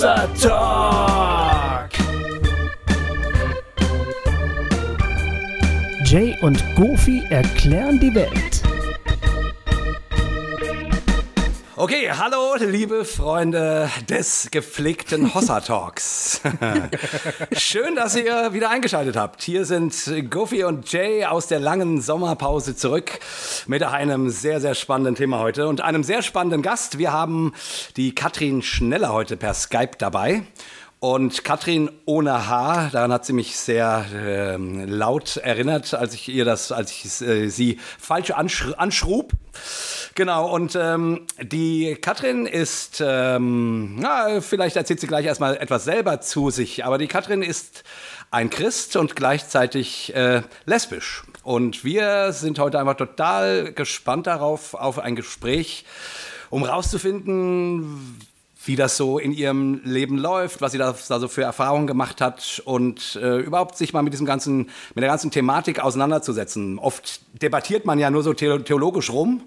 Talk. Jay und Goofy erklären die Welt. Okay, hallo, liebe Freunde des gepflegten Hossa Talks. Schön, dass ihr wieder eingeschaltet habt. Hier sind Goofy und Jay aus der langen Sommerpause zurück mit einem sehr, sehr spannenden Thema heute und einem sehr spannenden Gast. Wir haben die Katrin Schneller heute per Skype dabei. Und Katrin ohne Haar, daran hat sie mich sehr äh, laut erinnert, als ich ihr das, als ich äh, sie falsch ansch anschrub. Genau, und ähm, die Katrin ist, ähm, na, vielleicht erzählt sie gleich erstmal etwas selber zu sich, aber die Katrin ist ein Christ und gleichzeitig äh, lesbisch. Und wir sind heute einfach total gespannt darauf, auf ein Gespräch, um rauszufinden, wie das so in ihrem Leben läuft, was sie da, da so für Erfahrungen gemacht hat und äh, überhaupt sich mal mit diesem ganzen, mit der ganzen Thematik auseinanderzusetzen. Oft debattiert man ja nur so theologisch rum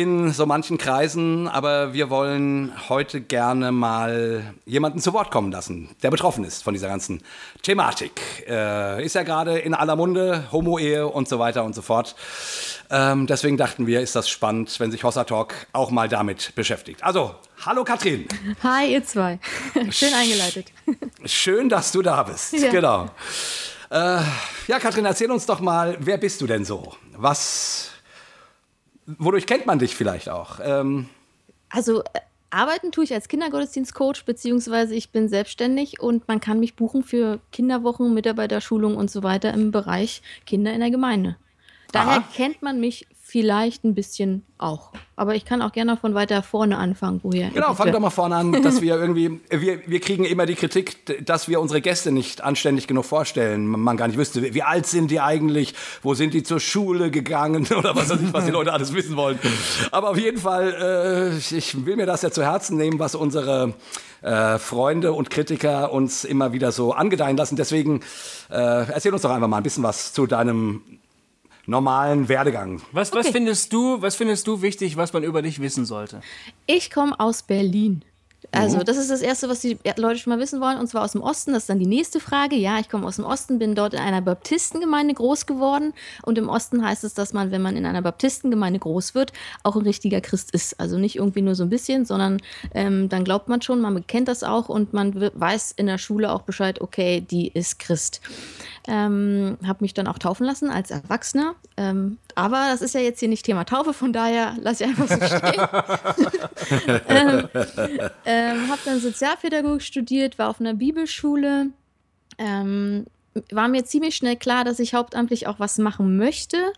in so manchen Kreisen, aber wir wollen heute gerne mal jemanden zu Wort kommen lassen, der betroffen ist von dieser ganzen Thematik. Äh, ist ja gerade in aller Munde, Homo-Ehe und so weiter und so fort. Ähm, deswegen dachten wir, ist das spannend, wenn sich Hossa Talk auch mal damit beschäftigt. Also, hallo Katrin. Hi, ihr zwei. Schön eingeleitet. Schön, dass du da bist. Ja. Genau. Äh, ja, Katrin, erzähl uns doch mal, wer bist du denn so? Was, wodurch kennt man dich vielleicht auch? Ähm, also, äh, Arbeiten tue ich als Kindergottesdienstcoach, beziehungsweise ich bin selbstständig und man kann mich buchen für Kinderwochen, Mitarbeiterschulung und so weiter im Bereich Kinder in der Gemeinde. Daher Aha. kennt man mich vielleicht ein bisschen auch. Aber ich kann auch gerne von weiter vorne anfangen, woher. Genau, fang doch mal vorne an, dass wir irgendwie, wir, wir kriegen immer die Kritik, dass wir unsere Gäste nicht anständig genug vorstellen. Man gar nicht wüsste, wie alt sind die eigentlich, wo sind die zur Schule gegangen oder was, was die Leute alles wissen wollen. Aber auf jeden Fall, äh, ich will mir das ja zu Herzen nehmen, was unsere äh, Freunde und Kritiker uns immer wieder so angedeihen lassen. Deswegen äh, erzähl uns doch einfach mal ein bisschen was zu deinem normalen Werdegang. Was, was, okay. findest du, was findest du wichtig, was man über dich wissen sollte? Ich komme aus Berlin. Also, mhm. das ist das Erste, was die Leute schon mal wissen wollen, und zwar aus dem Osten. Das ist dann die nächste Frage. Ja, ich komme aus dem Osten, bin dort in einer Baptistengemeinde groß geworden. Und im Osten heißt es, dass man, wenn man in einer Baptistengemeinde groß wird, auch ein richtiger Christ ist. Also nicht irgendwie nur so ein bisschen, sondern ähm, dann glaubt man schon, man kennt das auch und man weiß in der Schule auch Bescheid, okay, die ist Christ. Ähm, habe mich dann auch taufen lassen als Erwachsener. Ähm, aber das ist ja jetzt hier nicht Thema Taufe, von daher lasse ich einfach so stehen. ähm, ähm, habe dann Sozialpädagogik studiert, war auf einer Bibelschule. Ähm, war mir ziemlich schnell klar, dass ich hauptamtlich auch was machen möchte.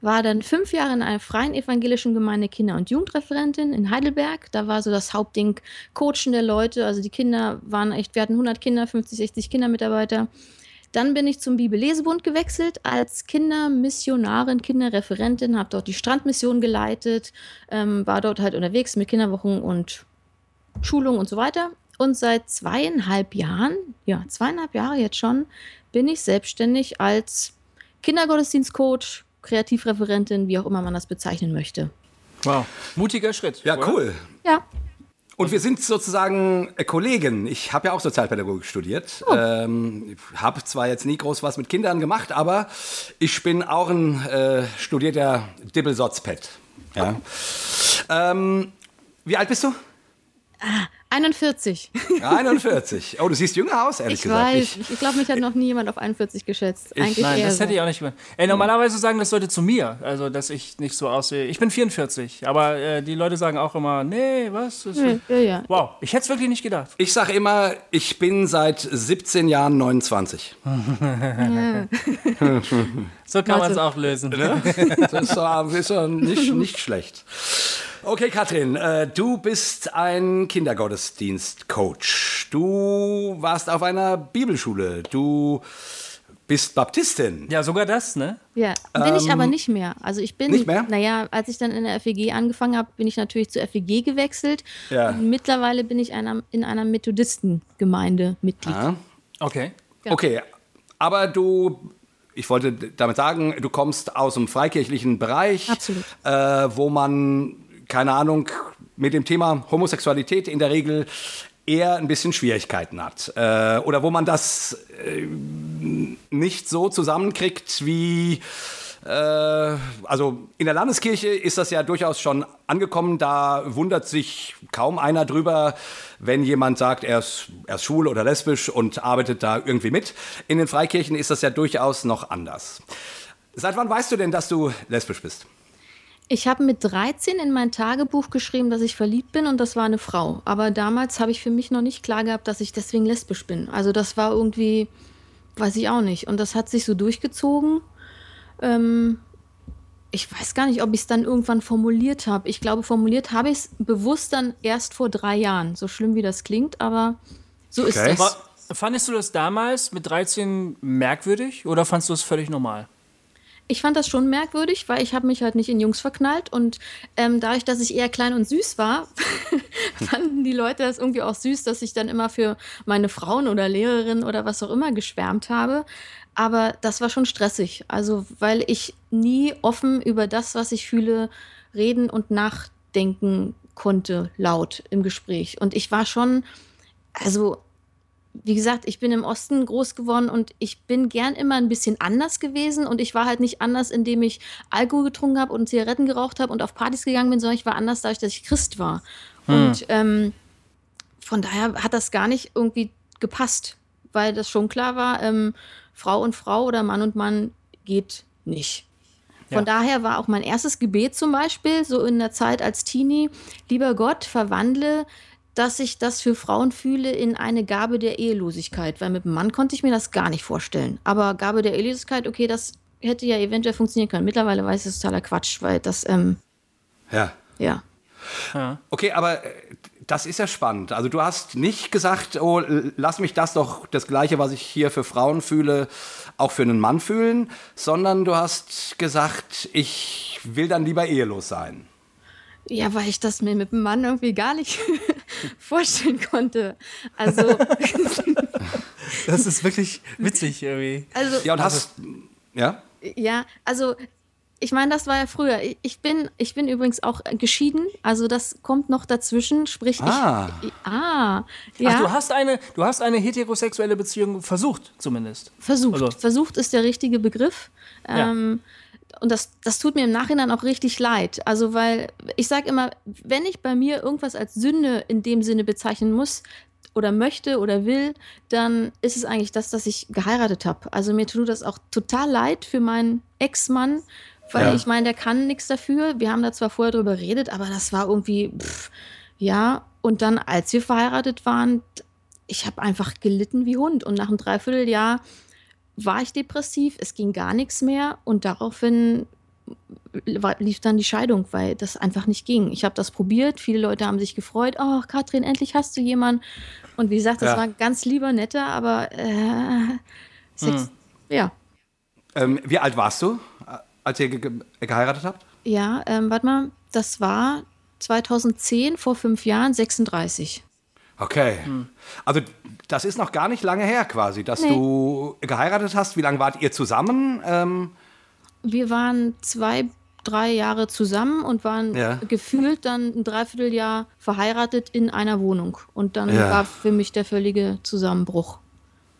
War dann fünf Jahre in einer freien evangelischen Gemeinde Kinder- und Jugendreferentin in Heidelberg. Da war so das Hauptding Coachen der Leute. Also die Kinder waren echt, wir hatten 100 Kinder, 50, 60 Kindermitarbeiter. Dann bin ich zum Bibellesebund gewechselt als Kindermissionarin, Kinderreferentin, habe dort die Strandmission geleitet, ähm, war dort halt unterwegs mit Kinderwochen und Schulung und so weiter. Und seit zweieinhalb Jahren, ja, zweieinhalb Jahre jetzt schon, bin ich selbstständig als Kindergottesdienstcoach, Kreativreferentin, wie auch immer man das bezeichnen möchte. Wow, mutiger Schritt. Ja, oder? cool. Ja. Und wir sind sozusagen äh, Kollegen. Ich habe ja auch Sozialpädagogik studiert. Oh. Ähm, habe zwar jetzt nie groß was mit Kindern gemacht, aber ich bin auch ein äh, studierter Dibbelsotzpet. Ja. Ähm, wie alt bist du? Ah, 41. 41. Oh, du siehst jünger aus, ehrlich ich gesagt. Weiß. Ich, ich glaube, mich hat noch nie jemand auf 41 geschätzt. Ich, Eigentlich nein, das so. hätte ich auch nicht. Ey, normalerweise sagen das Leute zu mir, also dass ich nicht so aussehe. Ich bin 44, aber äh, die Leute sagen auch immer, nee, was? Ja, ja, ja. Wow, ich hätte es wirklich nicht gedacht. Ich sage immer, ich bin seit 17 Jahren 29. so kann man es auch lösen. Ne? Das ist, ist nicht, nicht schlecht. Okay, Katrin, äh, du bist ein Kindergottesdienstcoach. Du warst auf einer Bibelschule. Du bist Baptistin. Ja, sogar das, ne? Ja, bin ähm, ich aber nicht mehr. Also ich bin, nicht mehr? naja, als ich dann in der FEG angefangen habe, bin ich natürlich zur FEG gewechselt. Ja. Und mittlerweile bin ich einer, in einer Methodistengemeinde Mitglied. Ah. Okay. Ja. Okay, aber du ich wollte damit sagen, du kommst aus dem freikirchlichen Bereich, äh, wo man keine Ahnung, mit dem Thema Homosexualität in der Regel eher ein bisschen Schwierigkeiten hat. Äh, oder wo man das äh, nicht so zusammenkriegt wie äh, also in der Landeskirche ist das ja durchaus schon angekommen. Da wundert sich kaum einer drüber, wenn jemand sagt, er ist, er ist schwul oder lesbisch und arbeitet da irgendwie mit. In den Freikirchen ist das ja durchaus noch anders. Seit wann weißt du denn, dass du lesbisch bist? Ich habe mit 13 in mein Tagebuch geschrieben, dass ich verliebt bin und das war eine Frau. Aber damals habe ich für mich noch nicht klar gehabt, dass ich deswegen lesbisch bin. Also das war irgendwie, weiß ich auch nicht. Und das hat sich so durchgezogen. Ähm, ich weiß gar nicht, ob ich es dann irgendwann formuliert habe. Ich glaube, formuliert habe ich es bewusst dann erst vor drei Jahren. So schlimm wie das klingt, aber so okay. ist es. Fandest du das damals mit 13 merkwürdig oder fandest du es völlig normal? Ich fand das schon merkwürdig, weil ich habe mich halt nicht in Jungs verknallt und ähm, dadurch, dass ich eher klein und süß war, fanden die Leute das irgendwie auch süß, dass ich dann immer für meine Frauen oder Lehrerin oder was auch immer geschwärmt habe. Aber das war schon stressig, also weil ich nie offen über das, was ich fühle, reden und nachdenken konnte laut im Gespräch. Und ich war schon, also wie gesagt, ich bin im Osten groß geworden und ich bin gern immer ein bisschen anders gewesen und ich war halt nicht anders, indem ich Alkohol getrunken habe und Zigaretten geraucht habe und auf Partys gegangen bin, sondern ich war anders dadurch, dass ich Christ war. Hm. Und ähm, von daher hat das gar nicht irgendwie gepasst, weil das schon klar war, ähm, Frau und Frau oder Mann und Mann geht nicht. Von ja. daher war auch mein erstes Gebet zum Beispiel, so in der Zeit als Teenie, lieber Gott, verwandle dass ich das für Frauen fühle in eine Gabe der Ehelosigkeit, weil mit einem Mann konnte ich mir das gar nicht vorstellen. Aber Gabe der Ehelosigkeit, okay, das hätte ja eventuell funktionieren können. Mittlerweile weiß ich, es ist totaler Quatsch, weil das, ähm, ja. Ja. Okay, aber äh, das ist ja spannend. Also du hast nicht gesagt, oh, lass mich das doch, das Gleiche, was ich hier für Frauen fühle, auch für einen Mann fühlen, sondern du hast gesagt, ich will dann lieber ehelos sein. Ja, weil ich das mir mit dem Mann irgendwie gar nicht vorstellen konnte. Also. das ist wirklich witzig irgendwie. Also, ja, und hast. Ja? Ja, also ich meine, das war ja früher. Ich bin, ich bin übrigens auch geschieden, also das kommt noch dazwischen. Sprich, ah. ich. Ah, ja. Ach, du hast eine, du hast eine heterosexuelle Beziehung versucht, zumindest. Versucht. Also. Versucht ist der richtige Begriff. Ja. Ähm, und das, das tut mir im Nachhinein auch richtig leid. Also, weil ich sage immer, wenn ich bei mir irgendwas als Sünde in dem Sinne bezeichnen muss oder möchte oder will, dann ist es eigentlich das, dass ich geheiratet habe. Also mir tut das auch total leid für meinen Ex-Mann, weil ja. ich meine, der kann nichts dafür. Wir haben da zwar vorher drüber geredet, aber das war irgendwie, pff, ja. Und dann, als wir verheiratet waren, ich habe einfach gelitten wie Hund. Und nach einem Dreivierteljahr war ich depressiv, es ging gar nichts mehr und daraufhin lief dann die Scheidung, weil das einfach nicht ging. Ich habe das probiert, viele Leute haben sich gefreut, oh Katrin, endlich hast du jemanden. Und wie gesagt, das ja. war ganz lieber netter, aber äh, Sex, hm. ja. Ähm, wie alt warst du, als ihr ge geheiratet habt? Ja, ähm, warte mal, das war 2010, vor fünf Jahren, 36. Okay. Hm. Also das ist noch gar nicht lange her quasi, dass nee. du geheiratet hast. Wie lange wart ihr zusammen? Ähm wir waren zwei, drei Jahre zusammen und waren ja. gefühlt dann ein Dreivierteljahr verheiratet in einer Wohnung. Und dann ja. war für mich der völlige Zusammenbruch.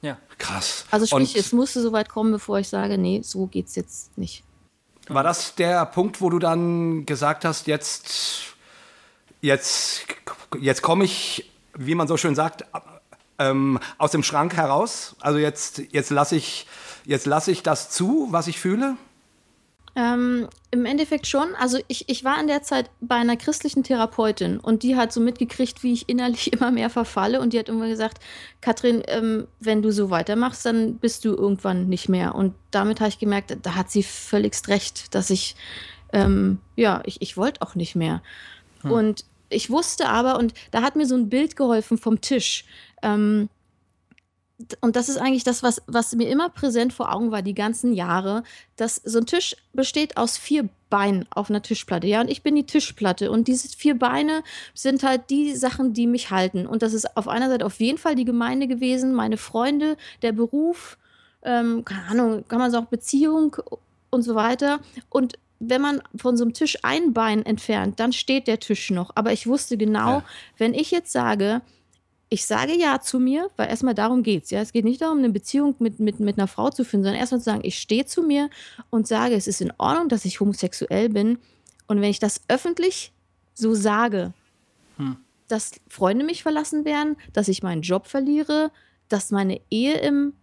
Ja. Krass. Also sprich, und es musste so weit kommen, bevor ich sage, nee, so geht's jetzt nicht. War das der Punkt, wo du dann gesagt hast, jetzt, jetzt, jetzt komme ich wie man so schön sagt, ähm, aus dem Schrank heraus? Also jetzt, jetzt lasse ich, lass ich das zu, was ich fühle? Ähm, Im Endeffekt schon. Also ich, ich war in der Zeit bei einer christlichen Therapeutin und die hat so mitgekriegt, wie ich innerlich immer mehr verfalle und die hat immer gesagt, Katrin, ähm, wenn du so weitermachst, dann bist du irgendwann nicht mehr. Und damit habe ich gemerkt, da hat sie völligst recht, dass ich, ähm, ja, ich, ich wollte auch nicht mehr. Hm. Und ich wusste aber, und da hat mir so ein Bild geholfen vom Tisch. Ähm, und das ist eigentlich das, was, was mir immer präsent vor Augen war, die ganzen Jahre, dass so ein Tisch besteht aus vier Beinen auf einer Tischplatte. Ja, und ich bin die Tischplatte. Und diese vier Beine sind halt die Sachen, die mich halten. Und das ist auf einer Seite auf jeden Fall die Gemeinde gewesen, meine Freunde, der Beruf, ähm, keine Ahnung, kann man sagen, Beziehung und so weiter. Und wenn man von so einem Tisch ein Bein entfernt, dann steht der Tisch noch. Aber ich wusste genau, ja. wenn ich jetzt sage, ich sage ja zu mir, weil erstmal darum geht es. Ja? Es geht nicht darum, eine Beziehung mit, mit, mit einer Frau zu finden, sondern erstmal zu sagen, ich stehe zu mir und sage, es ist in Ordnung, dass ich homosexuell bin. Und wenn ich das öffentlich so sage, hm. dass Freunde mich verlassen werden, dass ich meinen Job verliere, dass meine Ehe im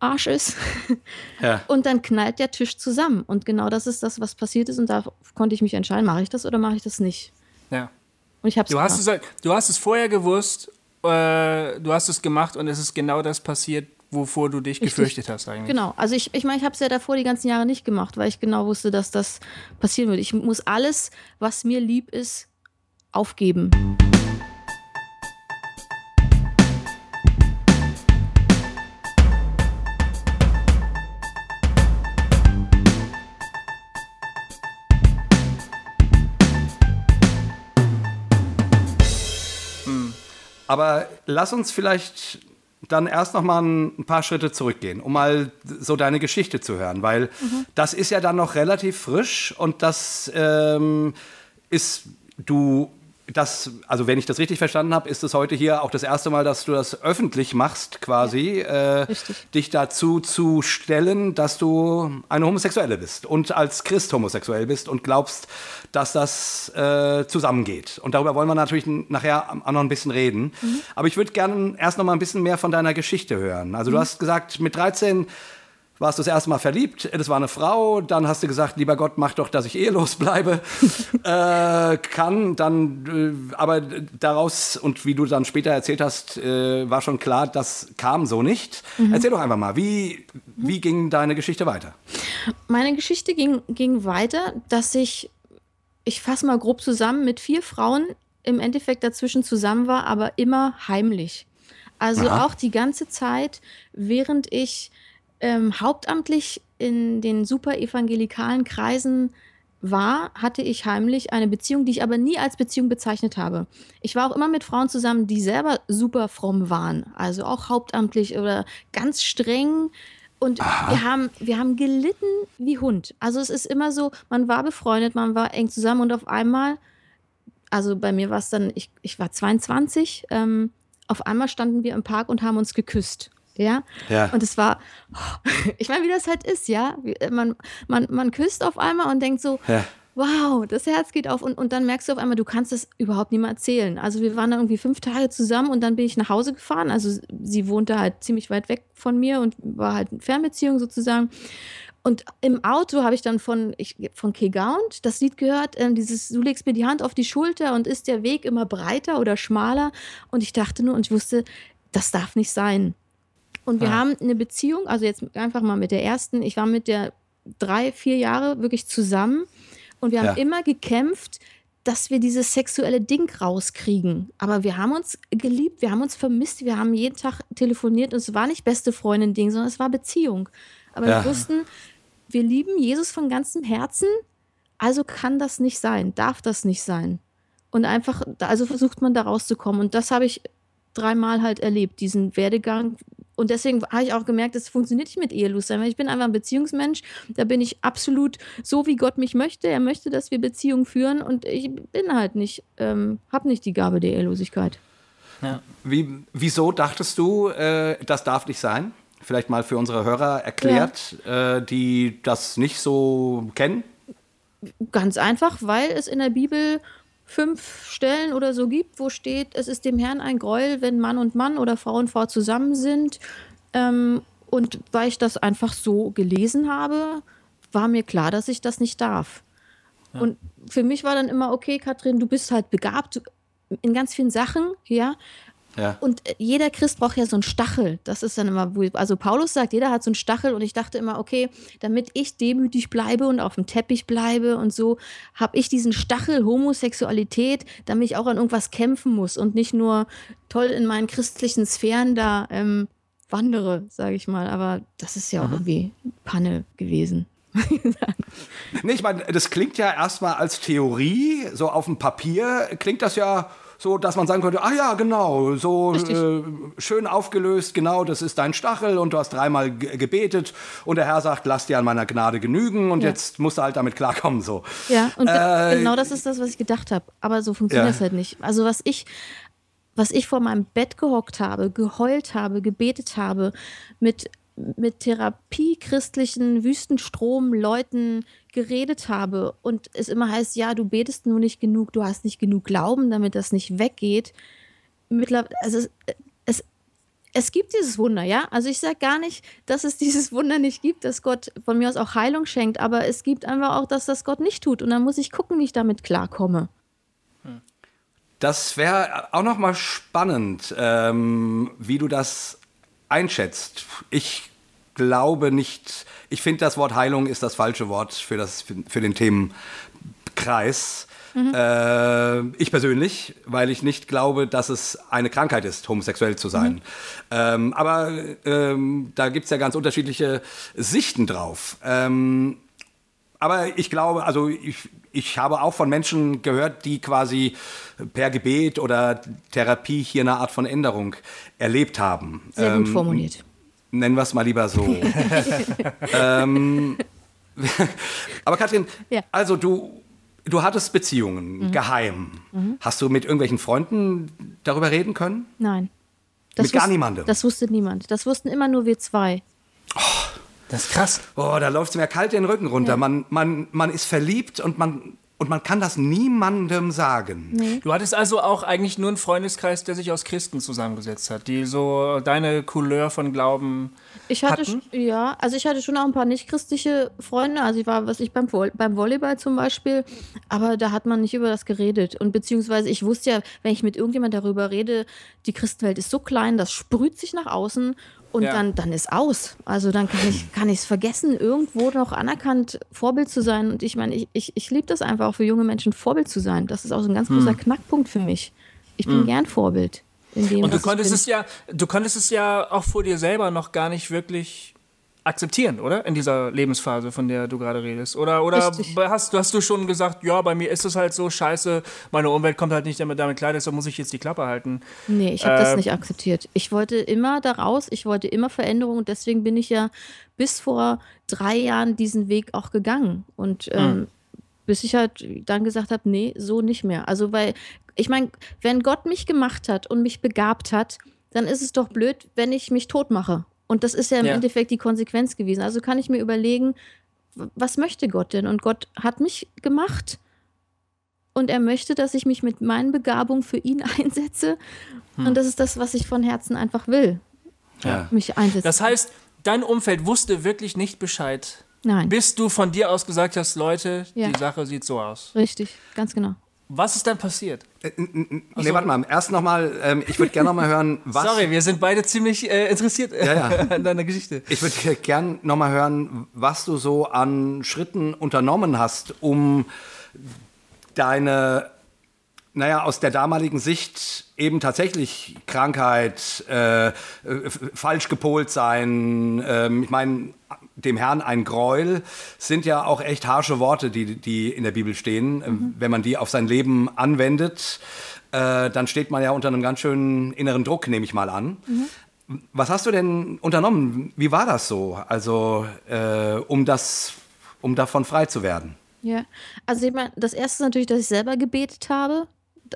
Arsch ist. Ja. Und dann knallt der Tisch zusammen. Und genau das ist das, was passiert ist. Und da konnte ich mich entscheiden, mache ich das oder mache ich das nicht. Ja. Und ich hab's du, hast es, du hast es vorher gewusst, äh, du hast es gemacht und es ist genau das passiert, wovor du dich gefürchtet hast eigentlich. Genau, also ich, ich meine, ich habe es ja davor die ganzen Jahre nicht gemacht, weil ich genau wusste, dass das passieren würde. Ich muss alles, was mir lieb ist, aufgeben. Aber lass uns vielleicht dann erst noch mal ein paar Schritte zurückgehen, um mal so deine Geschichte zu hören, weil mhm. das ist ja dann noch relativ frisch und das ähm, ist, du das, also wenn ich das richtig verstanden habe, ist es heute hier auch das erste Mal, dass du das öffentlich machst, quasi, ja, äh, dich dazu zu stellen, dass du eine Homosexuelle bist und als Christ homosexuell bist und glaubst, dass das äh, zusammengeht. Und darüber wollen wir natürlich nachher auch noch ein bisschen reden. Mhm. Aber ich würde gerne erst noch mal ein bisschen mehr von deiner Geschichte hören. Also mhm. du hast gesagt, mit 13 warst du das erste Mal verliebt, das war eine Frau, dann hast du gesagt, lieber Gott, mach doch, dass ich ehelos bleibe. äh, kann dann, äh, aber daraus, und wie du dann später erzählt hast, äh, war schon klar, das kam so nicht. Mhm. Erzähl doch einfach mal, wie, wie ging deine Geschichte weiter? Meine Geschichte ging, ging weiter, dass ich, ich fasse mal grob zusammen, mit vier Frauen im Endeffekt dazwischen zusammen war, aber immer heimlich. Also Aha. auch die ganze Zeit, während ich ähm, hauptamtlich in den super evangelikalen Kreisen war, hatte ich heimlich eine Beziehung, die ich aber nie als Beziehung bezeichnet habe. Ich war auch immer mit Frauen zusammen, die selber super fromm waren, also auch hauptamtlich oder ganz streng. Und wir haben, wir haben gelitten wie Hund. Also es ist immer so, man war befreundet, man war eng zusammen und auf einmal, also bei mir war es dann, ich, ich war 22, ähm, auf einmal standen wir im Park und haben uns geküsst. Ja? ja. Und es war, ich meine, wie das halt ist, ja. Man, man, man küsst auf einmal und denkt so, ja. wow, das Herz geht auf. Und, und dann merkst du auf einmal, du kannst das überhaupt nicht mehr erzählen. Also wir waren dann irgendwie fünf Tage zusammen und dann bin ich nach Hause gefahren. Also sie wohnte halt ziemlich weit weg von mir und war halt eine Fernbeziehung sozusagen. Und im Auto habe ich dann von, ich, von Kegaunt das Lied gehört, äh, dieses, du legst mir die Hand auf die Schulter und ist der Weg immer breiter oder schmaler. Und ich dachte nur und ich wusste, das darf nicht sein. Und wir ja. haben eine Beziehung, also jetzt einfach mal mit der ersten, ich war mit der drei, vier Jahre wirklich zusammen und wir haben ja. immer gekämpft, dass wir dieses sexuelle Ding rauskriegen. Aber wir haben uns geliebt, wir haben uns vermisst, wir haben jeden Tag telefoniert und es war nicht beste Freundin-Ding, sondern es war Beziehung. Aber ja. wir wussten, wir lieben Jesus von ganzem Herzen, also kann das nicht sein, darf das nicht sein. Und einfach, also versucht man da rauszukommen. Und das habe ich dreimal halt erlebt, diesen Werdegang, und deswegen habe ich auch gemerkt, es funktioniert nicht mit ehelos sein, weil ich bin einfach ein Beziehungsmensch. Da bin ich absolut so, wie Gott mich möchte. Er möchte, dass wir Beziehungen führen und ich bin halt nicht, ähm, habe nicht die Gabe der Ehelosigkeit. Ja. Wie, wieso dachtest du, äh, das darf nicht sein? Vielleicht mal für unsere Hörer erklärt, ja. äh, die das nicht so kennen? Ganz einfach, weil es in der Bibel fünf Stellen oder so gibt, wo steht, es ist dem Herrn ein Gräuel, wenn Mann und Mann oder Frau und Frau zusammen sind. Ähm, und weil ich das einfach so gelesen habe, war mir klar, dass ich das nicht darf. Ja. Und für mich war dann immer, okay, Katrin, du bist halt begabt in ganz vielen Sachen, ja, ja. Und jeder Christ braucht ja so einen Stachel. Das ist dann immer, also Paulus sagt, jeder hat so einen Stachel und ich dachte immer, okay, damit ich demütig bleibe und auf dem Teppich bleibe und so, habe ich diesen Stachel Homosexualität, damit ich auch an irgendwas kämpfen muss und nicht nur toll in meinen christlichen Sphären da ähm, wandere, sage ich mal. Aber das ist ja auch mhm. irgendwie Panne gewesen. nee, ich meine, das klingt ja erstmal als Theorie, so auf dem Papier klingt das ja so dass man sagen könnte, ah ja, genau, so äh, schön aufgelöst, genau, das ist dein Stachel und du hast dreimal gebetet und der Herr sagt, lass dir an meiner Gnade genügen und ja. jetzt musst du halt damit klarkommen, so. Ja, und äh, genau das ist das, was ich gedacht habe, aber so funktioniert es ja. halt nicht. Also was ich was ich vor meinem Bett gehockt habe, geheult habe, gebetet habe, mit, mit Therapie christlichen Wüstenstrom-Leuten geredet habe und es immer heißt, ja, du betest nur nicht genug, du hast nicht genug Glauben, damit das nicht weggeht. Mittlerweile, also es, es, es gibt dieses Wunder, ja. Also ich sage gar nicht, dass es dieses Wunder nicht gibt, dass Gott von mir aus auch Heilung schenkt, aber es gibt einfach auch, dass das Gott nicht tut. Und dann muss ich gucken, wie ich damit klarkomme. Das wäre auch noch mal spannend, ähm, wie du das einschätzt. Ich glaube nicht, ich finde, das Wort Heilung ist das falsche Wort für, das, für den Themenkreis. Mhm. Äh, ich persönlich, weil ich nicht glaube, dass es eine Krankheit ist, homosexuell zu sein. Mhm. Ähm, aber ähm, da gibt es ja ganz unterschiedliche Sichten drauf. Ähm, aber ich glaube, also ich, ich habe auch von Menschen gehört, die quasi per Gebet oder Therapie hier eine Art von Änderung erlebt haben. Sehr gut ähm, formuliert. Nennen wir es mal lieber so. ähm, aber Katrin, ja. also du, du hattest Beziehungen, mhm. geheim. Mhm. Hast du mit irgendwelchen Freunden darüber reden können? Nein. Das mit gar niemandem? Das wusste niemand. Das wussten immer nur wir zwei. Oh, das ist krass. Oh, da läuft es mir kalt den Rücken runter. Ja. Man, man, man ist verliebt und man und man kann das niemandem sagen. Nee. Du hattest also auch eigentlich nur einen Freundeskreis, der sich aus Christen zusammengesetzt hat, die so deine Couleur von Glauben ich hatte hatten? ja, also ich hatte schon auch ein paar nicht-christliche Freunde. Also ich war, was ich beim, beim Volleyball zum Beispiel, aber da hat man nicht über das geredet. Und beziehungsweise ich wusste ja, wenn ich mit irgendjemand darüber rede, die Christenwelt ist so klein, das sprüht sich nach außen und ja. dann, dann ist aus. Also dann kann ich kann es vergessen, irgendwo noch anerkannt Vorbild zu sein. Und ich meine, ich, ich, ich liebe das einfach auch für junge Menschen, Vorbild zu sein. Das ist auch so ein ganz hm. großer Knackpunkt für mich. Ich bin hm. gern Vorbild. Dem, und du konntest es ja, du konntest es ja auch vor dir selber noch gar nicht wirklich akzeptieren, oder? In dieser Lebensphase, von der du gerade redest. Oder, oder hast, hast du schon gesagt, ja, bei mir ist es halt so, scheiße, meine Umwelt kommt halt nicht damit, damit klar, deshalb muss ich jetzt die Klappe halten. Nee, ich habe äh, das nicht akzeptiert. Ich wollte immer daraus, ich wollte immer Veränderung und deswegen bin ich ja bis vor drei Jahren diesen Weg auch gegangen. Und hm. ähm, bis ich halt dann gesagt habe, nee, so nicht mehr. Also, weil, ich meine, wenn Gott mich gemacht hat und mich begabt hat, dann ist es doch blöd, wenn ich mich tot mache. Und das ist ja im ja. Endeffekt die Konsequenz gewesen. Also kann ich mir überlegen, was möchte Gott denn? Und Gott hat mich gemacht und er möchte, dass ich mich mit meinen Begabungen für ihn einsetze. Hm. Und das ist das, was ich von Herzen einfach will. Ja. Mich einsetzen. Das heißt, dein Umfeld wusste wirklich nicht Bescheid. Nein. Bis du von dir aus gesagt hast, Leute, ja. die Sache sieht so aus. Richtig, ganz genau. Was ist dann passiert? Äh, nee, also, warte mal. Erst nochmal, ähm, ich würde gerne nochmal hören, was. Sorry, wir sind beide ziemlich äh, interessiert ja, ja. an deiner Geschichte. Ich würde gerne nochmal hören, was du so an Schritten unternommen hast, um deine, naja, aus der damaligen Sicht eben tatsächlich Krankheit, äh, falsch gepolt sein. Ähm, ich meine, dem Herrn ein Gräuel, sind ja auch echt harsche Worte, die, die in der Bibel stehen. Ähm, mhm. Wenn man die auf sein Leben anwendet, äh, dann steht man ja unter einem ganz schönen inneren Druck, nehme ich mal an. Mhm. Was hast du denn unternommen? Wie war das so? Also, äh, um das, um davon frei zu werden? Ja, also ich meine, das erste ist natürlich, dass ich selber gebetet habe.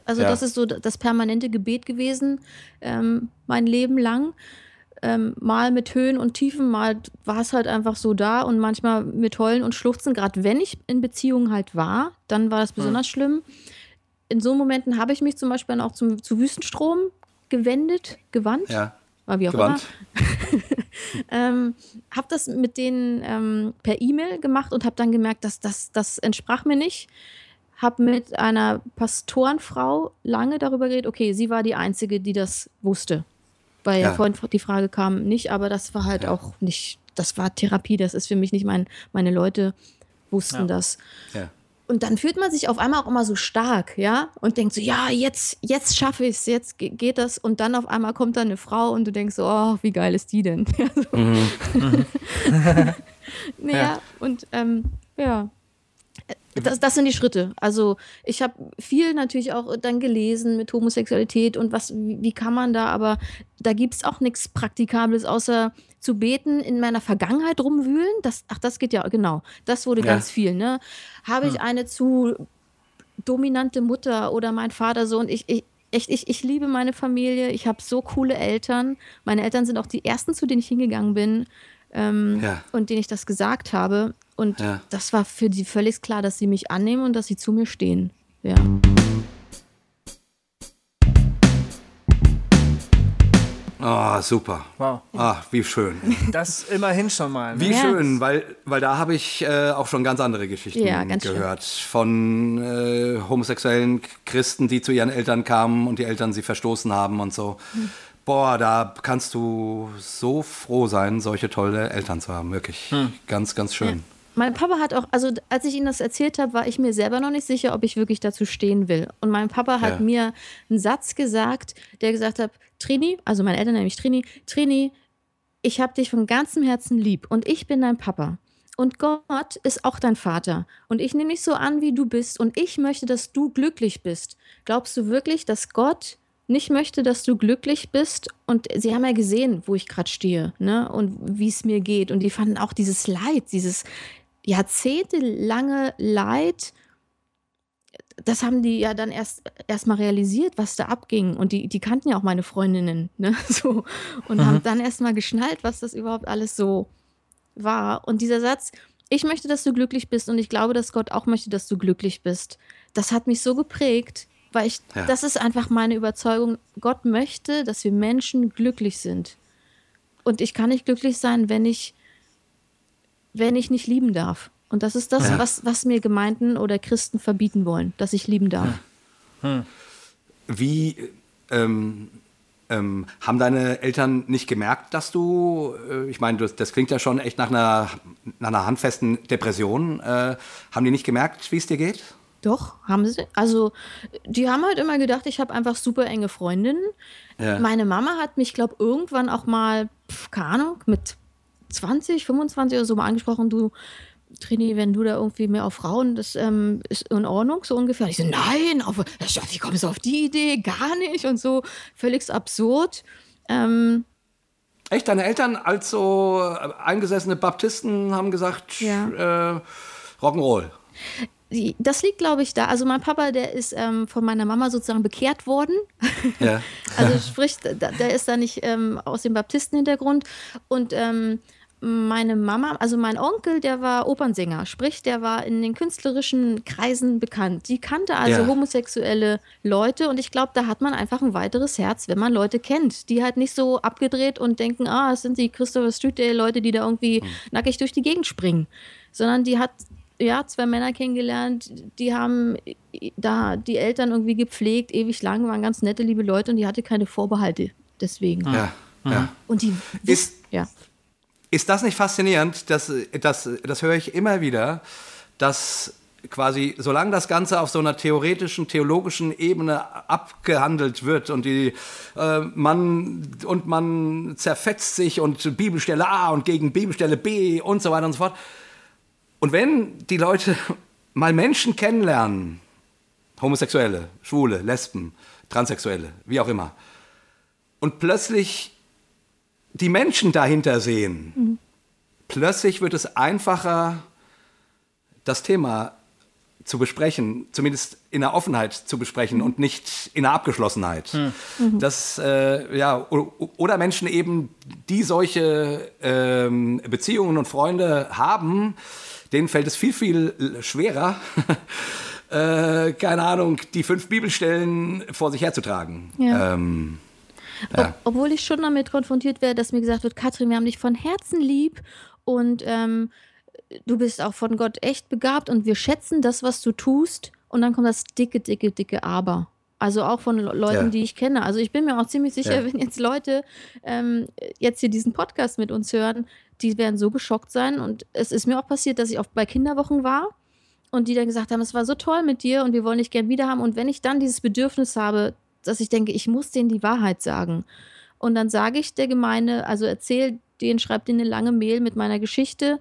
Also ja. das ist so das permanente Gebet gewesen, ähm, mein Leben lang ähm, mal mit Höhen und Tiefen, mal war es halt einfach so da und manchmal mit Heulen und Schluchzen. Gerade wenn ich in Beziehungen halt war, dann war das hm. besonders mhm. schlimm. In so Momenten habe ich mich zum Beispiel auch zum, zu Wüstenstrom gewendet, gewandt. Ja. War wie auch gewandt. immer. ähm, habe das mit denen ähm, per E-Mail gemacht und habe dann gemerkt, dass das, das entsprach mir nicht. Habe mit einer Pastorenfrau lange darüber geredet. Okay, sie war die Einzige, die das wusste weil ja, ja vorhin die Frage kam, nicht, aber das war halt ja. auch nicht, das war Therapie, das ist für mich nicht mein, meine Leute wussten ja. das. Ja. Und dann fühlt man sich auf einmal auch immer so stark, ja, und denkt so, ja, jetzt, jetzt schaffe ich es, jetzt geht das. Und dann auf einmal kommt da eine Frau und du denkst so, oh, wie geil ist die denn? Mhm. mhm. naja, und ähm, ja, das, das sind die Schritte. Also ich habe viel natürlich auch dann gelesen mit Homosexualität und was, wie, wie kann man da, aber da gibt es auch nichts Praktikables, außer zu beten, in meiner Vergangenheit rumwühlen. Das, ach, das geht ja, genau. Das wurde ja. ganz viel. Ne? Habe ich eine zu dominante Mutter oder mein Vater so und ich, ich echt, ich, ich liebe meine Familie. Ich habe so coole Eltern. Meine Eltern sind auch die ersten, zu denen ich hingegangen bin ähm, ja. und denen ich das gesagt habe. Und ja. das war für die völlig klar, dass sie mich annehmen und dass sie zu mir stehen. Ja. Ah, oh, super. Wow. Ah, wie schön. Das immerhin schon mal. Ne? Wie ja. schön, weil, weil da habe ich äh, auch schon ganz andere Geschichten ja, ganz gehört. Schön. Von äh, homosexuellen Christen, die zu ihren Eltern kamen und die Eltern sie verstoßen haben und so. Hm. Boah, da kannst du so froh sein, solche tolle Eltern zu haben. Wirklich. Hm. Ganz, ganz schön. Mein Papa hat auch, also als ich ihm das erzählt habe, war ich mir selber noch nicht sicher, ob ich wirklich dazu stehen will. Und mein Papa hat ja. mir einen Satz gesagt, der gesagt hat, Trini, also meine Eltern nämlich Trini, Trini, ich habe dich von ganzem Herzen lieb und ich bin dein Papa. Und Gott ist auch dein Vater. Und ich nehme dich so an, wie du bist. Und ich möchte, dass du glücklich bist. Glaubst du wirklich, dass Gott nicht möchte, dass du glücklich bist. Und sie haben ja gesehen, wo ich gerade stehe, ne? Und wie es mir geht. Und die fanden auch dieses Leid, dieses, jahrzehntelange Leid, das haben die ja dann erst erstmal realisiert, was da abging. Und die, die kannten ja auch meine Freundinnen, ne? So. Und mhm. haben dann erstmal geschnallt, was das überhaupt alles so war. Und dieser Satz, ich möchte, dass du glücklich bist und ich glaube, dass Gott auch möchte, dass du glücklich bist. Das hat mich so geprägt, weil ich, ja. das ist einfach meine Überzeugung. Gott möchte, dass wir Menschen glücklich sind. Und ich kann nicht glücklich sein, wenn ich wenn ich nicht lieben darf. Und das ist das, ja. was, was mir Gemeinden oder Christen verbieten wollen, dass ich lieben darf. Hm. Wie ähm, ähm, haben deine Eltern nicht gemerkt, dass du, äh, ich meine, das, das, klingt ja schon echt nach einer, nach einer handfesten Depression, äh, haben die nicht gemerkt, wie es dir geht? Doch, haben sie. Also, die haben halt immer gedacht, ich habe einfach super enge Freundinnen. Ja. Meine Mama hat mich, glaube irgendwann auch mal, pf, keine Ahnung, mit 20, 25 oder so mal angesprochen, du, Trini, wenn du da irgendwie mehr auf Frauen, das ähm, ist in Ordnung, so ungefähr. Ich so, nein, auf, wie kommst du auf die Idee? Gar nicht und so, völlig absurd. Ähm, Echt, deine Eltern als so eingesessene Baptisten haben gesagt, ja. äh, Rock'n'Roll das liegt, glaube ich, da. Also mein Papa, der ist ähm, von meiner Mama sozusagen bekehrt worden. Ja. also sprich, der ist da nicht ähm, aus dem Baptistenhintergrund. Und ähm, meine Mama, also mein Onkel, der war Opernsänger, sprich, der war in den künstlerischen Kreisen bekannt. Die kannte also ja. homosexuelle Leute und ich glaube, da hat man einfach ein weiteres Herz, wenn man Leute kennt, die halt nicht so abgedreht und denken, ah, es sind die Christopher Street Day Leute, die da irgendwie mhm. nackig durch die Gegend springen, sondern die hat ja, zwei Männer kennengelernt, die haben da die Eltern irgendwie gepflegt, ewig lang, waren ganz nette, liebe Leute und die hatte keine Vorbehalte deswegen. Ja, ja. Und die ist, ja. ist das nicht faszinierend? Das, das, das höre ich immer wieder, dass quasi, solange das Ganze auf so einer theoretischen, theologischen Ebene abgehandelt wird und die äh, man und man zerfetzt sich und Bibelstelle A und gegen Bibelstelle B und so weiter und so fort, und wenn die Leute mal Menschen kennenlernen, Homosexuelle, Schwule, Lesben, Transsexuelle, wie auch immer, und plötzlich die Menschen dahinter sehen, mhm. plötzlich wird es einfacher, das Thema zu besprechen, zumindest in der Offenheit zu besprechen mhm. und nicht in der Abgeschlossenheit. Mhm. Das, äh, ja, oder Menschen eben, die solche ähm, Beziehungen und Freunde haben, denen fällt es viel, viel schwerer, äh, keine Ahnung, die fünf Bibelstellen vor sich herzutragen. Ja. Ähm, ja. Ob, obwohl ich schon damit konfrontiert werde, dass mir gesagt wird, Katrin, wir haben dich von Herzen lieb und ähm, du bist auch von Gott echt begabt und wir schätzen das, was du tust. Und dann kommt das dicke, dicke, dicke Aber. Also auch von Leuten, ja. die ich kenne. Also ich bin mir auch ziemlich sicher, ja. wenn jetzt Leute ähm, jetzt hier diesen Podcast mit uns hören, die werden so geschockt sein. Und es ist mir auch passiert, dass ich oft bei Kinderwochen war und die dann gesagt haben, es war so toll mit dir und wir wollen dich gern wieder haben. Und wenn ich dann dieses Bedürfnis habe, dass ich denke, ich muss denen die Wahrheit sagen. Und dann sage ich der Gemeinde, also erzähl denen, schreib denen eine lange Mail mit meiner Geschichte,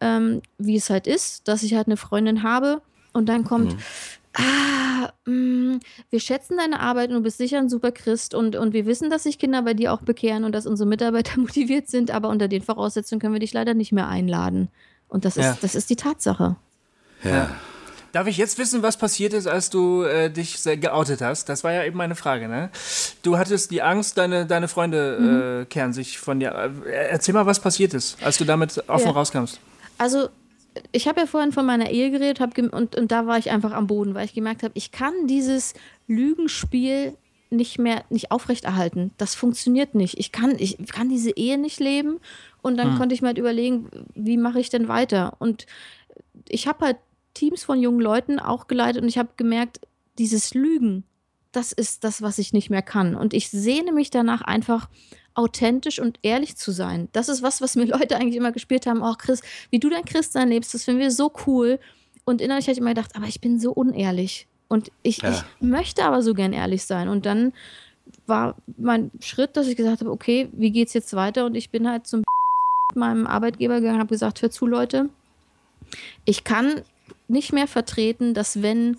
ähm, wie es halt ist, dass ich halt eine Freundin habe. Und dann kommt, mhm ah, mh, mm, wir schätzen deine Arbeit und du bist sicher ein super Christ und, und wir wissen, dass sich Kinder bei dir auch bekehren und dass unsere Mitarbeiter motiviert sind, aber unter den Voraussetzungen können wir dich leider nicht mehr einladen. Und das ist, ja. das ist die Tatsache. Ja. Darf ich jetzt wissen, was passiert ist, als du äh, dich geoutet hast? Das war ja eben meine Frage, ne? Du hattest die Angst, deine, deine Freunde mhm. äh, kehren sich von dir. Äh, erzähl mal, was passiert ist, als du damit offen ja. rauskamst. Also, ich habe ja vorhin von meiner Ehe geredet hab und, und da war ich einfach am Boden, weil ich gemerkt habe, ich kann dieses Lügenspiel nicht mehr nicht aufrechterhalten. Das funktioniert nicht. Ich kann, ich kann diese Ehe nicht leben. Und dann hm. konnte ich mir halt überlegen, wie mache ich denn weiter? Und ich habe halt Teams von jungen Leuten auch geleitet und ich habe gemerkt, dieses Lügen, das ist das, was ich nicht mehr kann. Und ich sehne mich danach einfach authentisch und ehrlich zu sein. Das ist was, was mir Leute eigentlich immer gespielt haben. Oh, Chris, wie du dein Christsein lebst, das finden wir so cool. Und innerlich habe ich immer gedacht, aber ich bin so unehrlich. Und ich, ja. ich möchte aber so gern ehrlich sein. Und dann war mein Schritt, dass ich gesagt habe, okay, wie geht's jetzt weiter? Und ich bin halt zum meinem Arbeitgeber gegangen, habe gesagt, hör zu, Leute, ich kann nicht mehr vertreten, dass wenn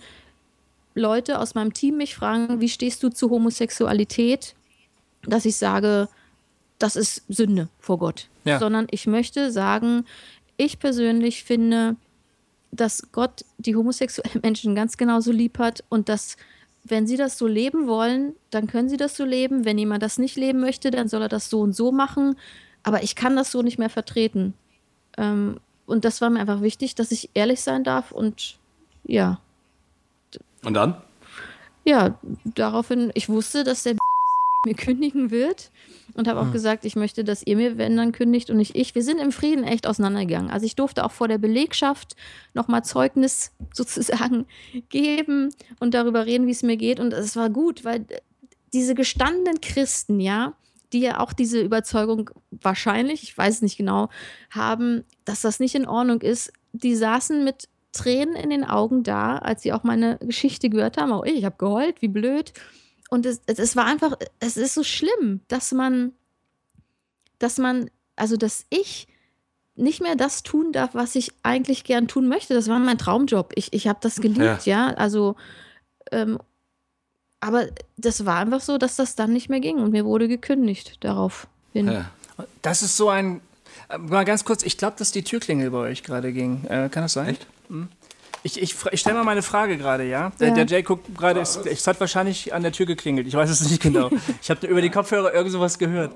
Leute aus meinem Team mich fragen, wie stehst du zu Homosexualität, dass ich sage, das ist Sünde vor Gott. Ja. Sondern ich möchte sagen, ich persönlich finde, dass Gott die homosexuellen Menschen ganz genauso lieb hat und dass, wenn sie das so leben wollen, dann können sie das so leben. Wenn jemand das nicht leben möchte, dann soll er das so und so machen. Aber ich kann das so nicht mehr vertreten. Ähm, und das war mir einfach wichtig, dass ich ehrlich sein darf und ja. Und dann? Ja, daraufhin, ich wusste, dass der mir kündigen wird und habe auch mhm. gesagt, ich möchte, dass ihr mir, wenn dann kündigt und nicht ich. Wir sind im Frieden echt auseinandergegangen. Also ich durfte auch vor der Belegschaft nochmal Zeugnis sozusagen geben und darüber reden, wie es mir geht. Und es war gut, weil diese gestandenen Christen, ja, die ja auch diese Überzeugung wahrscheinlich, ich weiß es nicht genau, haben, dass das nicht in Ordnung ist, die saßen mit Tränen in den Augen da, als sie auch meine Geschichte gehört haben. Auch ich, ich habe geheult, wie blöd. Und es, es war einfach, es ist so schlimm, dass man, dass man, also dass ich nicht mehr das tun darf, was ich eigentlich gern tun möchte. Das war mein Traumjob. Ich, ich habe das geliebt, ja. ja? Also, ähm, aber das war einfach so, dass das dann nicht mehr ging und mir wurde gekündigt darauf. Ja. Das ist so ein, äh, mal ganz kurz, ich glaube, dass die Türklingel bei euch gerade ging. Äh, kann das sein? Echt? Hm? Ich, ich, ich stelle mal meine Frage gerade, ja? Der, ja. der Jay guckt gerade, es, es hat wahrscheinlich an der Tür geklingelt. Ich weiß es nicht genau. ich habe über die Kopfhörer irgend sowas gehört.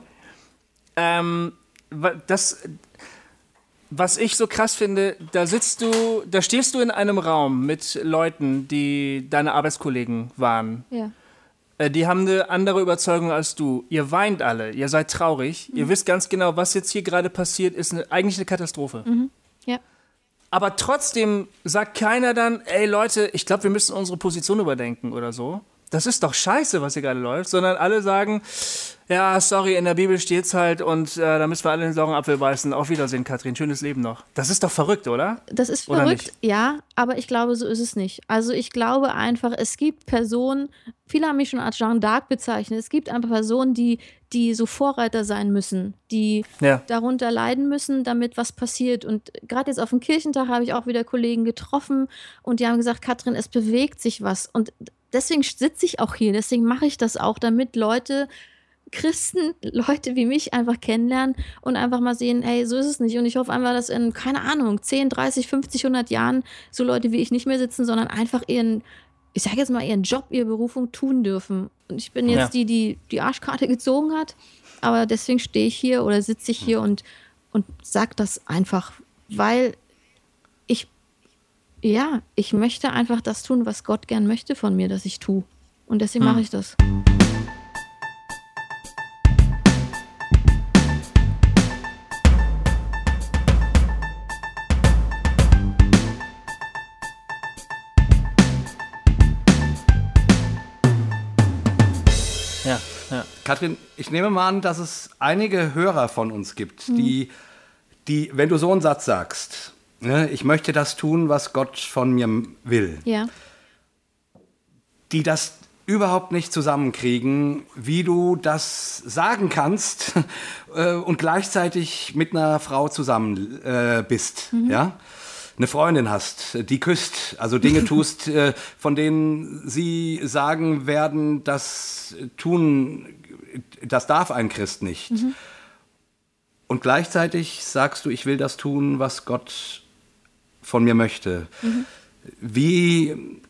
Ähm, das, was ich so krass finde, da sitzt du, da stehst du in einem Raum mit Leuten, die deine Arbeitskollegen waren. Ja. Äh, die haben eine andere Überzeugung als du. Ihr weint alle, ihr seid traurig. Mhm. Ihr wisst ganz genau, was jetzt hier gerade passiert, ist eine, eigentlich eine Katastrophe. Mhm. Ja. Aber trotzdem sagt keiner dann, ey Leute, ich glaube, wir müssen unsere Position überdenken oder so. Das ist doch scheiße, was hier gerade läuft, sondern alle sagen, ja, sorry, in der Bibel steht's halt und äh, da müssen wir alle den sauren Apfel beißen. Auf Wiedersehen, Katrin. Schönes Leben noch. Das ist doch verrückt, oder? Das ist verrückt, ja, aber ich glaube, so ist es nicht. Also ich glaube einfach, es gibt Personen, viele haben mich schon als Jeanne d'Arc bezeichnet, es gibt einfach Personen, die, die so Vorreiter sein müssen, die ja. darunter leiden müssen, damit was passiert. Und gerade jetzt auf dem Kirchentag habe ich auch wieder Kollegen getroffen und die haben gesagt, Katrin, es bewegt sich was. Und deswegen sitze ich auch hier, deswegen mache ich das auch, damit Leute Christen, Leute wie mich einfach kennenlernen und einfach mal sehen, hey, so ist es nicht. Und ich hoffe einfach, dass in, keine Ahnung, 10, 30, 50, 100 Jahren so Leute wie ich nicht mehr sitzen, sondern einfach ihren, ich sage jetzt mal, ihren Job, ihre Berufung tun dürfen. Und ich bin jetzt ja. die, die die Arschkarte gezogen hat, aber deswegen stehe ich hier oder sitze ich hier und, und sage das einfach, weil ich, ja, ich möchte einfach das tun, was Gott gern möchte von mir, dass ich tue. Und deswegen hm. mache ich das. Katrin, ich nehme mal an, dass es einige Hörer von uns gibt, mhm. die, die, wenn du so einen Satz sagst, ne, ich möchte das tun, was Gott von mir will, ja. die das überhaupt nicht zusammenkriegen, wie du das sagen kannst äh, und gleichzeitig mit einer Frau zusammen äh, bist, mhm. ja? eine Freundin hast, die küsst, also Dinge tust, äh, von denen sie sagen werden, das tun, das darf ein Christ nicht. Mhm. Und gleichzeitig sagst du, ich will das tun, was Gott von mir möchte. Mhm. Wie,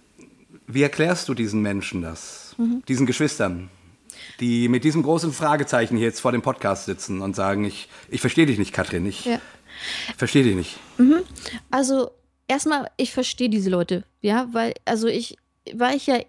wie erklärst du diesen Menschen das, mhm. diesen Geschwistern, die mit diesem großen Fragezeichen hier jetzt vor dem Podcast sitzen und sagen, ich, ich verstehe dich nicht, Katrin, ich ja. verstehe dich nicht. Mhm. Also erstmal, ich verstehe diese Leute, ja, weil, also ich, weil ich ja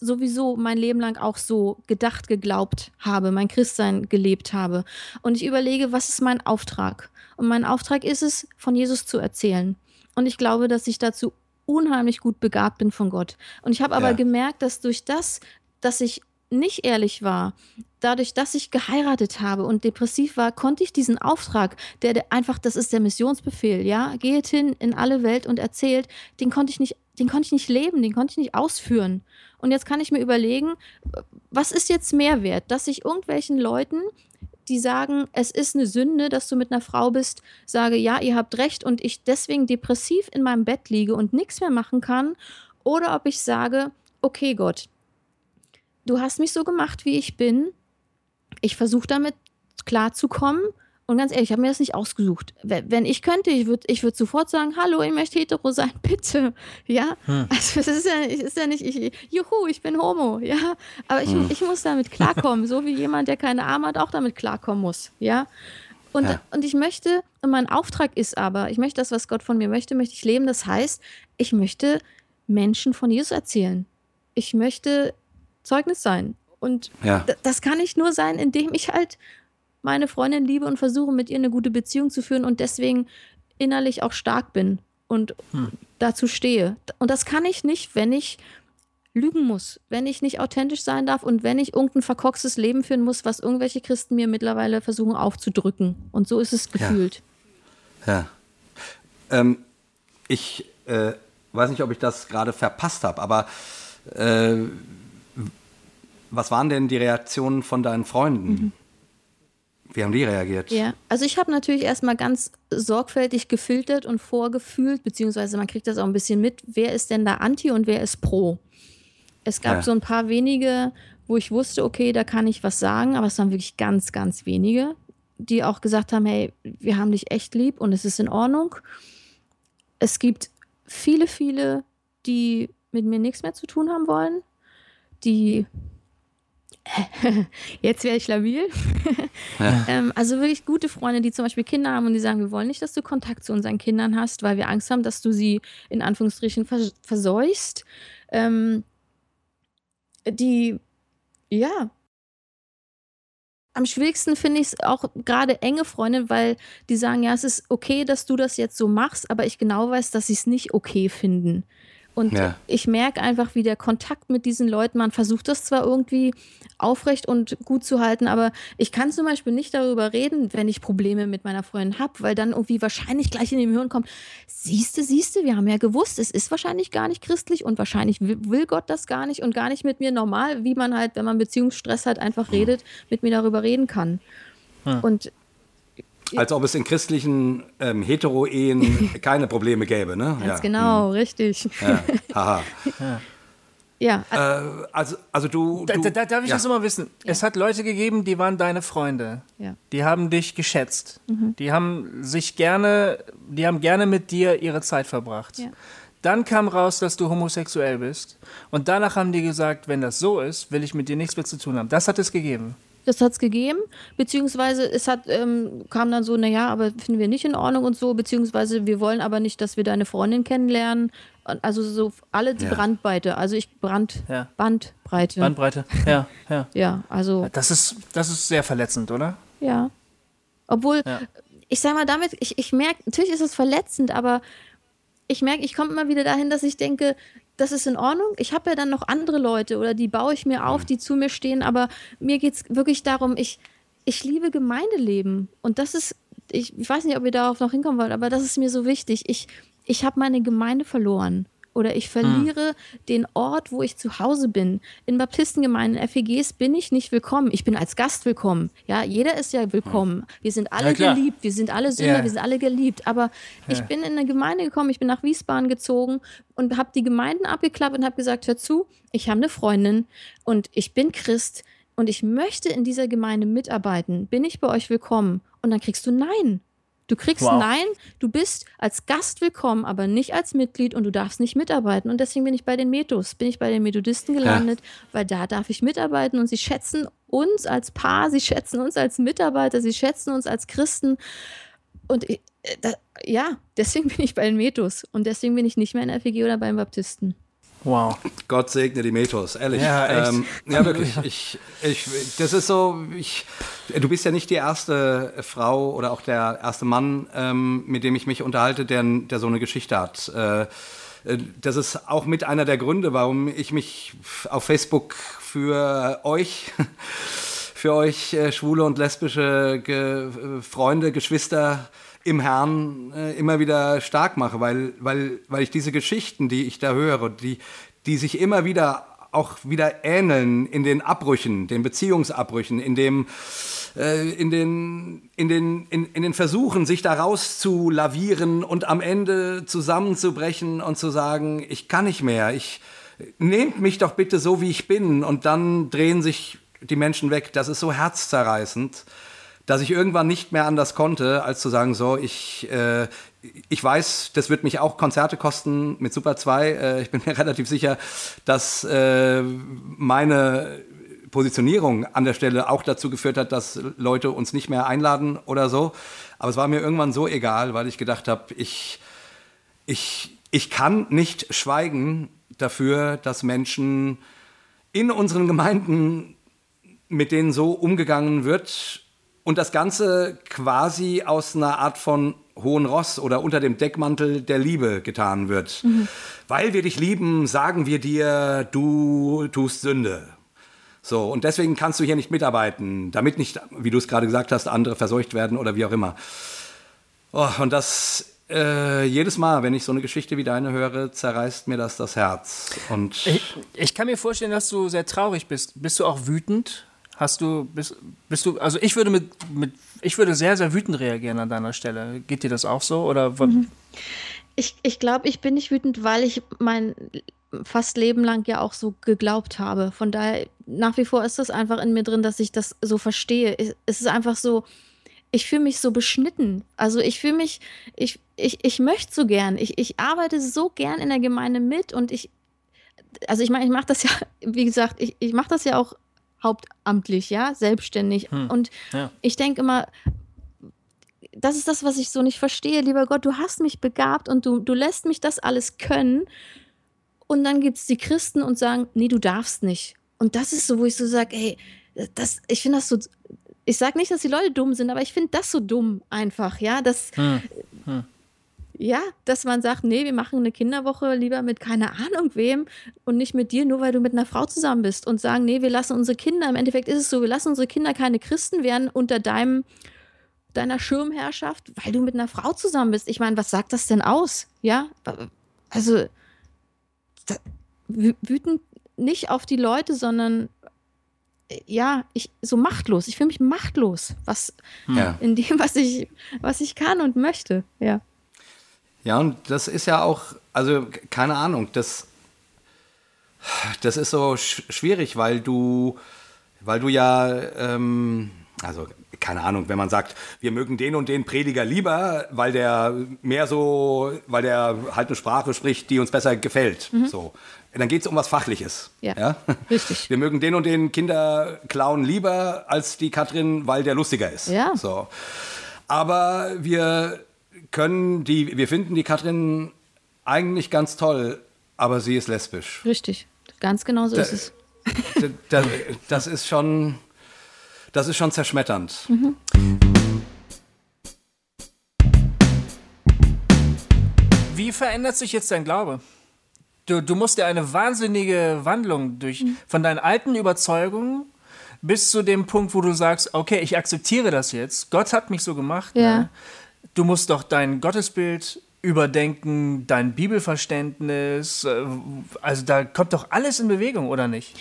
sowieso mein Leben lang auch so gedacht, geglaubt habe, mein Christsein gelebt habe. Und ich überlege, was ist mein Auftrag? Und mein Auftrag ist es, von Jesus zu erzählen. Und ich glaube, dass ich dazu unheimlich gut begabt bin von Gott. Und ich habe aber ja. gemerkt, dass durch das, dass ich nicht ehrlich war, dadurch, dass ich geheiratet habe und depressiv war, konnte ich diesen Auftrag, der, der, einfach, das ist der Missionsbefehl, ja, geht hin in alle Welt und erzählt, den konnte ich nicht, den konnte ich nicht leben, den konnte ich nicht ausführen. Und jetzt kann ich mir überlegen, was ist jetzt mehr wert, dass ich irgendwelchen Leuten die sagen, es ist eine Sünde, dass du mit einer Frau bist, sage, ja, ihr habt recht und ich deswegen depressiv in meinem Bett liege und nichts mehr machen kann, oder ob ich sage, okay Gott, du hast mich so gemacht, wie ich bin, ich versuche damit klarzukommen und ganz ehrlich, ich habe mir das nicht ausgesucht. Wenn ich könnte, ich würde ich würd sofort sagen, hallo, ich möchte hetero sein, bitte. Ja, hm. also es ist ja, ist ja nicht, ich, juhu, ich bin homo, ja. Aber ich, hm. ich muss damit klarkommen, so wie jemand, der keine Arme hat, auch damit klarkommen muss, ja. Und, ja. und ich möchte, und mein Auftrag ist aber, ich möchte das, was Gott von mir möchte, möchte ich leben. Das heißt, ich möchte Menschen von Jesus erzählen. Ich möchte Zeugnis sein. Und ja. das kann ich nur sein, indem ich halt meine Freundin liebe und versuche mit ihr eine gute Beziehung zu führen und deswegen innerlich auch stark bin und hm. dazu stehe. Und das kann ich nicht, wenn ich lügen muss, wenn ich nicht authentisch sein darf und wenn ich irgendein verkorkstes Leben führen muss, was irgendwelche Christen mir mittlerweile versuchen aufzudrücken. Und so ist es gefühlt. Ja. ja. Ähm, ich äh, weiß nicht, ob ich das gerade verpasst habe, aber äh, was waren denn die Reaktionen von deinen Freunden? Mhm. Wie haben die reagiert? Ja, also ich habe natürlich erstmal ganz sorgfältig gefiltert und vorgefühlt, beziehungsweise man kriegt das auch ein bisschen mit, wer ist denn da anti und wer ist pro. Es gab ja. so ein paar wenige, wo ich wusste, okay, da kann ich was sagen, aber es waren wirklich ganz, ganz wenige, die auch gesagt haben, hey, wir haben dich echt lieb und es ist in Ordnung. Es gibt viele, viele, die mit mir nichts mehr zu tun haben wollen, die jetzt wäre ich labil. Ja. ähm, also wirklich gute Freunde, die zum Beispiel Kinder haben und die sagen, wir wollen nicht, dass du Kontakt zu unseren Kindern hast, weil wir Angst haben, dass du sie in Anführungsstrichen vers verseuchst. Ähm, die, ja, am schwierigsten finde ich es auch gerade enge Freunde, weil die sagen, ja, es ist okay, dass du das jetzt so machst, aber ich genau weiß, dass sie es nicht okay finden. Und ja. ich merke einfach, wie der Kontakt mit diesen Leuten, man versucht das zwar irgendwie aufrecht und gut zu halten, aber ich kann zum Beispiel nicht darüber reden, wenn ich Probleme mit meiner Freundin habe, weil dann irgendwie wahrscheinlich gleich in dem Hirn kommt, siehste, siehste, wir haben ja gewusst, es ist wahrscheinlich gar nicht christlich und wahrscheinlich will Gott das gar nicht und gar nicht mit mir normal, wie man halt, wenn man Beziehungsstress hat, einfach redet, mit mir darüber reden kann. Hm. Und als ob es in christlichen ähm, Hetero-Ehen keine Probleme gäbe, ne? Ganz ja. genau, hm. richtig. Ja. Haha. ja. Ja. Äh, also, also du. Da, da, darf ich ja. das immer wissen? Ja. Es hat Leute gegeben, die waren deine Freunde. Ja. Die haben dich geschätzt. Mhm. Die haben sich gerne, die haben gerne mit dir ihre Zeit verbracht. Ja. Dann kam raus, dass du homosexuell bist. Und danach haben die gesagt, wenn das so ist, will ich mit dir nichts mehr zu tun haben. Das hat es gegeben. Das hat es gegeben, beziehungsweise es hat, ähm, kam dann so, naja, aber finden wir nicht in Ordnung und so, beziehungsweise wir wollen aber nicht, dass wir deine Freundin kennenlernen. Also so alle die ja. Brandweite, also ich Brand, ja. Bandbreite. Bandbreite, ja, ja. ja, also. Das ist, das ist sehr verletzend, oder? Ja. Obwohl, ja. ich sag mal damit, ich, ich merke, natürlich ist es verletzend, aber ich merke, ich komme immer wieder dahin, dass ich denke, das ist in Ordnung. Ich habe ja dann noch andere Leute oder die baue ich mir auf, mhm. die zu mir stehen, aber mir geht es wirklich darum, ich, ich liebe Gemeindeleben. Und das ist, ich, ich weiß nicht, ob ihr darauf noch hinkommen wollt, aber das ist mir so wichtig. Ich, ich habe meine Gemeinde verloren oder ich verliere hm. den Ort, wo ich zu Hause bin. In Baptistengemeinden, FEGs bin ich nicht willkommen. Ich bin als Gast willkommen. Ja, jeder ist ja willkommen. Wir sind alle ja, geliebt, wir sind alle Sünder, ja. wir sind alle geliebt. Aber ja. ich bin in eine Gemeinde gekommen, ich bin nach Wiesbaden gezogen und habe die Gemeinden abgeklappt und habe gesagt, hör zu, ich habe eine Freundin und ich bin Christ und ich möchte in dieser Gemeinde mitarbeiten. Bin ich bei euch willkommen? Und dann kriegst du Nein. Du kriegst wow. Nein, du bist als Gast willkommen, aber nicht als Mitglied und du darfst nicht mitarbeiten. Und deswegen bin ich bei den Metos, bin ich bei den Methodisten gelandet, ja. weil da darf ich mitarbeiten und sie schätzen uns als Paar, sie schätzen uns als Mitarbeiter, sie schätzen uns als Christen. Und ich, äh, da, ja, deswegen bin ich bei den Metos und deswegen bin ich nicht mehr in der FEG oder beim Baptisten. Wow. Gott segne die Metos, ehrlich. Ja, echt. Ähm, ja wirklich. Ich, ich, das ist so, ich, du bist ja nicht die erste Frau oder auch der erste Mann, ähm, mit dem ich mich unterhalte, der, der so eine Geschichte hat. Äh, äh das ist auch mit einer der Gründe, warum ich mich auf Facebook für euch, für euch äh, schwule und lesbische Ge Freunde, Geschwister, im Herrn äh, immer wieder stark mache, weil, weil, weil ich diese Geschichten, die ich da höre, die, die sich immer wieder auch wieder ähneln in den Abbrüchen, den Beziehungsabbrüchen, in dem äh, in den, in, den, in, in den Versuchen, sich da raus zu lavieren und am Ende zusammenzubrechen und zu sagen, ich kann nicht mehr, ich nehmt mich doch bitte so, wie ich bin. Und dann drehen sich die Menschen weg. Das ist so herzzerreißend dass ich irgendwann nicht mehr anders konnte, als zu sagen, so, ich, äh, ich weiß, das wird mich auch Konzerte kosten mit Super 2. Äh, ich bin mir relativ sicher, dass äh, meine Positionierung an der Stelle auch dazu geführt hat, dass Leute uns nicht mehr einladen oder so. Aber es war mir irgendwann so egal, weil ich gedacht habe, ich, ich, ich kann nicht schweigen dafür, dass Menschen in unseren Gemeinden, mit denen so umgegangen wird, und das Ganze quasi aus einer Art von hohen Ross oder unter dem Deckmantel der Liebe getan wird. Mhm. Weil wir dich lieben, sagen wir dir, du tust Sünde. So, und deswegen kannst du hier nicht mitarbeiten, damit nicht, wie du es gerade gesagt hast, andere verseucht werden oder wie auch immer. Oh, und das äh, jedes Mal, wenn ich so eine Geschichte wie deine höre, zerreißt mir das das Herz. Und ich, ich kann mir vorstellen, dass du sehr traurig bist. Bist du auch wütend? Hast du, bist, bist du, also ich würde mit, mit, ich würde sehr, sehr wütend reagieren an deiner Stelle. Geht dir das auch so? Oder mhm. Ich, ich glaube, ich bin nicht wütend, weil ich mein fast Leben lang ja auch so geglaubt habe. Von daher, nach wie vor ist das einfach in mir drin, dass ich das so verstehe. Es ist einfach so, ich fühle mich so beschnitten. Also ich fühle mich, ich, ich, ich möchte so gern. Ich, ich arbeite so gern in der Gemeinde mit und ich, also ich meine, ich mache das ja, wie gesagt, ich, ich mache das ja auch hauptamtlich, ja, selbstständig. Hm. Und ja. ich denke immer, das ist das, was ich so nicht verstehe. Lieber Gott, du hast mich begabt und du, du lässt mich das alles können. Und dann gibt es die Christen und sagen, nee, du darfst nicht. Und das ist so, wo ich so sage, ey, das, ich finde das so, ich sage nicht, dass die Leute dumm sind, aber ich finde das so dumm einfach, ja, das, hm. Hm. Ja, dass man sagt, nee, wir machen eine Kinderwoche lieber mit keine Ahnung wem und nicht mit dir, nur weil du mit einer Frau zusammen bist und sagen, nee, wir lassen unsere Kinder, im Endeffekt ist es so, wir lassen unsere Kinder keine Christen werden unter deinem deiner Schirmherrschaft, weil du mit einer Frau zusammen bist. Ich meine, was sagt das denn aus? Ja, also da, wütend nicht auf die Leute, sondern ja, ich so machtlos. Ich fühle mich machtlos, was ja. in dem, was ich, was ich kann und möchte. Ja. Ja, und das ist ja auch, also keine Ahnung, das, das ist so sch schwierig, weil du, weil du ja, ähm, also keine Ahnung, wenn man sagt, wir mögen den und den Prediger lieber, weil der mehr so, weil der halt eine Sprache spricht, die uns besser gefällt. Mhm. So. Dann geht es um was Fachliches. Ja, ja, richtig. Wir mögen den und den Kinderclown lieber als die Katrin, weil der lustiger ist. Ja. So. Aber wir können die, wir finden die Katrin eigentlich ganz toll, aber sie ist lesbisch. Richtig, ganz genau so da, ist es. Da, da, das ist schon, das ist schon zerschmetternd. Mhm. Wie verändert sich jetzt dein Glaube? Du, du musst ja eine wahnsinnige Wandlung durch mhm. von deinen alten Überzeugungen bis zu dem Punkt, wo du sagst, okay, ich akzeptiere das jetzt. Gott hat mich so gemacht. Ja. Ne? Du musst doch dein Gottesbild überdenken, dein Bibelverständnis. Äh, also da kommt doch alles in Bewegung, oder nicht?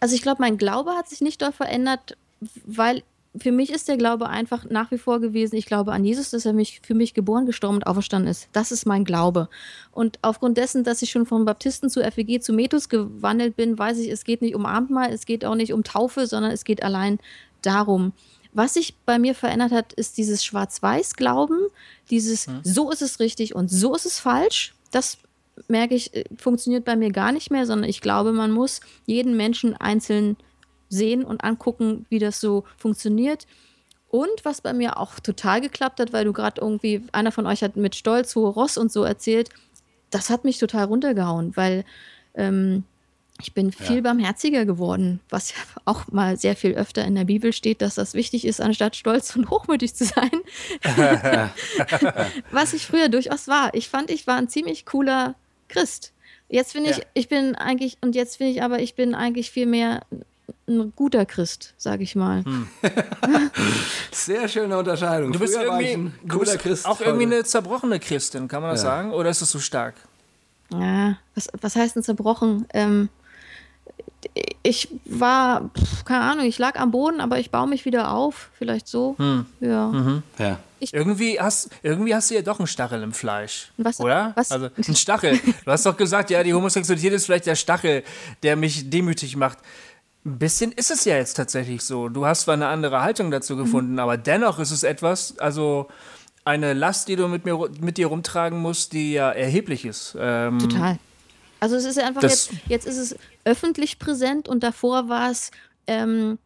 Also ich glaube, mein Glaube hat sich nicht dort verändert, weil für mich ist der Glaube einfach nach wie vor gewesen. Ich glaube an Jesus, dass er mich für mich geboren, gestorben und auferstanden ist. Das ist mein Glaube. Und aufgrund dessen, dass ich schon vom Baptisten zu FEG zu Metus gewandelt bin, weiß ich, es geht nicht um Abendmahl, es geht auch nicht um Taufe, sondern es geht allein darum. Was sich bei mir verändert hat, ist dieses Schwarz-Weiß-Glauben, dieses hm. so ist es richtig und so ist es falsch. Das merke ich, äh, funktioniert bei mir gar nicht mehr, sondern ich glaube, man muss jeden Menschen einzeln sehen und angucken, wie das so funktioniert. Und was bei mir auch total geklappt hat, weil du gerade irgendwie, einer von euch hat mit Stolz hohe Ross und so erzählt, das hat mich total runtergehauen, weil ähm, ich bin viel ja. barmherziger geworden, was ja auch mal sehr viel öfter in der Bibel steht, dass das wichtig ist, anstatt stolz und hochmütig zu sein. was ich früher durchaus war. Ich fand, ich war ein ziemlich cooler Christ. Jetzt finde ich, ja. ich bin eigentlich, und jetzt finde ich aber, ich bin eigentlich viel mehr ein guter Christ, sage ich mal. Hm. Sehr schöne Unterscheidung. Du bist, irgendwie, du bist Christ auch irgendwie eine zerbrochene Christin, kann man das ja. sagen? Oder ist es so stark? Ja, was, was heißt denn zerbrochen? Ähm, ich war, keine Ahnung, ich lag am Boden, aber ich baue mich wieder auf. Vielleicht so. Hm. Ja. Mhm. ja. irgendwie, hast, irgendwie hast du ja doch einen Stachel im Fleisch. Was? Oder? Was? Also ein Stachel. Du hast doch gesagt, ja, die Homosexualität ist vielleicht der Stachel, der mich demütig macht. Ein bisschen ist es ja jetzt tatsächlich so. Du hast zwar eine andere Haltung dazu mhm. gefunden, mhm. aber dennoch ist es etwas, also eine Last, die du mit, mir, mit dir rumtragen musst, die ja erheblich ist. Ähm, Total. Also es ist einfach jetzt, jetzt ist es öffentlich präsent und davor war es ähm,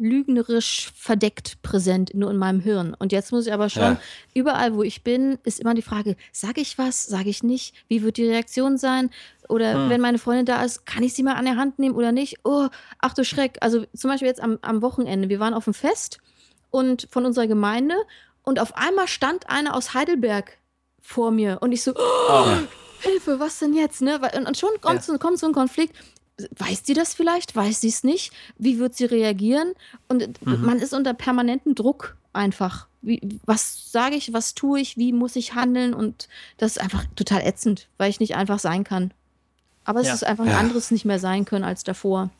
lügnerisch verdeckt präsent, nur in meinem Hirn. Und jetzt muss ich aber schon, ja. überall wo ich bin, ist immer die Frage, sage ich was, sage ich nicht? Wie wird die Reaktion sein? Oder hm. wenn meine Freundin da ist, kann ich sie mal an der Hand nehmen oder nicht? Oh, ach du Schreck. Also zum Beispiel jetzt am, am Wochenende, wir waren auf dem Fest und von unserer Gemeinde und auf einmal stand einer aus Heidelberg vor mir und ich so, oh, oh. Hilfe, was denn jetzt? Ne? Und schon kommt, ja. so, kommt so ein Konflikt. Weiß sie das vielleicht? Weiß sie es nicht? Wie wird sie reagieren? Und mhm. man ist unter permanentem Druck einfach. Wie, was sage ich, was tue ich, wie muss ich handeln? Und das ist einfach total ätzend, weil ich nicht einfach sein kann. Aber es ja. ist einfach ein anderes nicht mehr sein können als davor.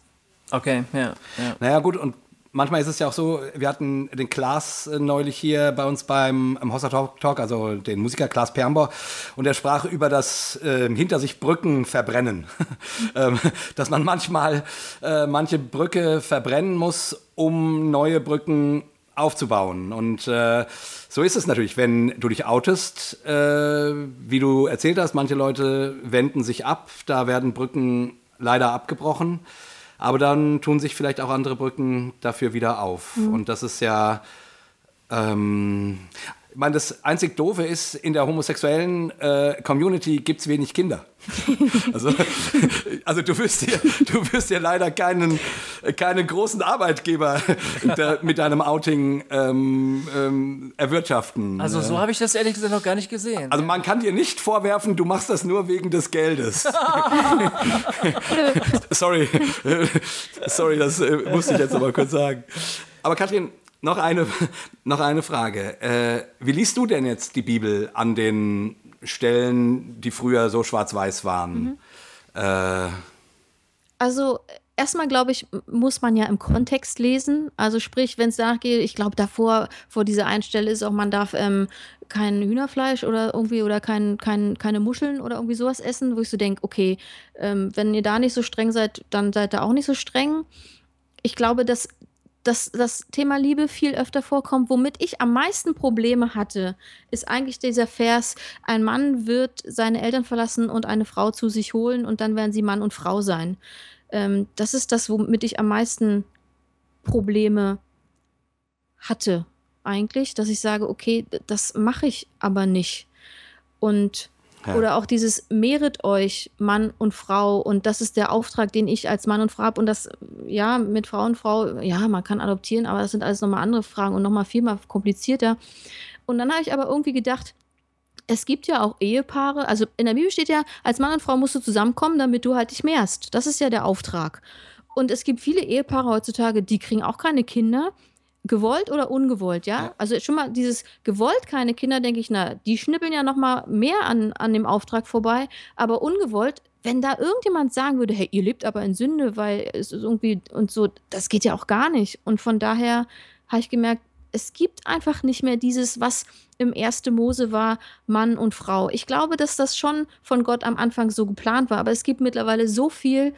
Okay, ja, ja. Naja, gut, und manchmal ist es ja auch so, wir hatten den Klaas äh, neulich hier bei uns beim Hossa Talk, Talk, also den Musiker Klaas Permbor, und er sprach über das äh, hinter sich Brücken verbrennen. ähm, dass man manchmal äh, manche Brücke verbrennen muss, um neue Brücken aufzubauen. Und äh, so ist es natürlich, wenn du dich outest, äh, wie du erzählt hast, manche Leute wenden sich ab, da werden Brücken leider abgebrochen. Aber dann tun sich vielleicht auch andere Brücken dafür wieder auf. Mhm. Und das ist ja. Ähm, ich meine, das einzig Doofe ist, in der homosexuellen äh, Community gibt es wenig Kinder. also, also du wirst dir, du wirst dir leider keinen, keinen großen Arbeitgeber da, mit deinem Outing ähm, ähm, erwirtschaften. Also so habe ich das ehrlich gesagt noch gar nicht gesehen. Also man kann dir nicht vorwerfen, du machst das nur wegen des Geldes. Sorry, sorry, das äh, musste ich jetzt aber kurz sagen. Aber Katrin, noch eine, noch eine Frage. Äh, wie liest du denn jetzt die Bibel an den Stellen, die früher so schwarz-weiß waren? Mhm. Äh, also erstmal glaube ich, muss man ja im Kontext lesen. Also sprich, wenn es nachgeht, ich glaube davor, vor dieser Einstelle ist auch, man darf ähm, kein Hühnerfleisch oder irgendwie oder kein, kein, keine Muscheln oder irgendwie sowas essen, wo ich so denke, okay, ähm, wenn ihr da nicht so streng seid, dann seid ihr auch nicht so streng. Ich glaube, dass dass das Thema Liebe viel öfter vorkommt. Womit ich am meisten Probleme hatte, ist eigentlich dieser Vers, ein Mann wird seine Eltern verlassen und eine Frau zu sich holen und dann werden sie Mann und Frau sein. Ähm, das ist das, womit ich am meisten Probleme hatte eigentlich, dass ich sage, okay, das mache ich aber nicht. Und ja. Oder auch dieses mehret euch Mann und Frau und das ist der Auftrag, den ich als Mann und Frau habe und das ja mit Frau und Frau, ja, man kann adoptieren, aber das sind alles nochmal andere Fragen und nochmal viel mal komplizierter. Und dann habe ich aber irgendwie gedacht, es gibt ja auch Ehepaare, also in der Bibel steht ja, als Mann und Frau musst du zusammenkommen, damit du halt dich mehrst. Das ist ja der Auftrag. Und es gibt viele Ehepaare heutzutage, die kriegen auch keine Kinder, gewollt oder ungewollt, ja? ja? Also schon mal dieses gewollt keine Kinder, denke ich, na, die schnippeln ja noch mal mehr an, an dem Auftrag vorbei, aber ungewollt, wenn da irgendjemand sagen würde, hey, ihr lebt aber in Sünde, weil es ist irgendwie und so, das geht ja auch gar nicht. Und von daher habe ich gemerkt, es gibt einfach nicht mehr dieses, was im 1. Mose war, Mann und Frau. Ich glaube, dass das schon von Gott am Anfang so geplant war, aber es gibt mittlerweile so viel,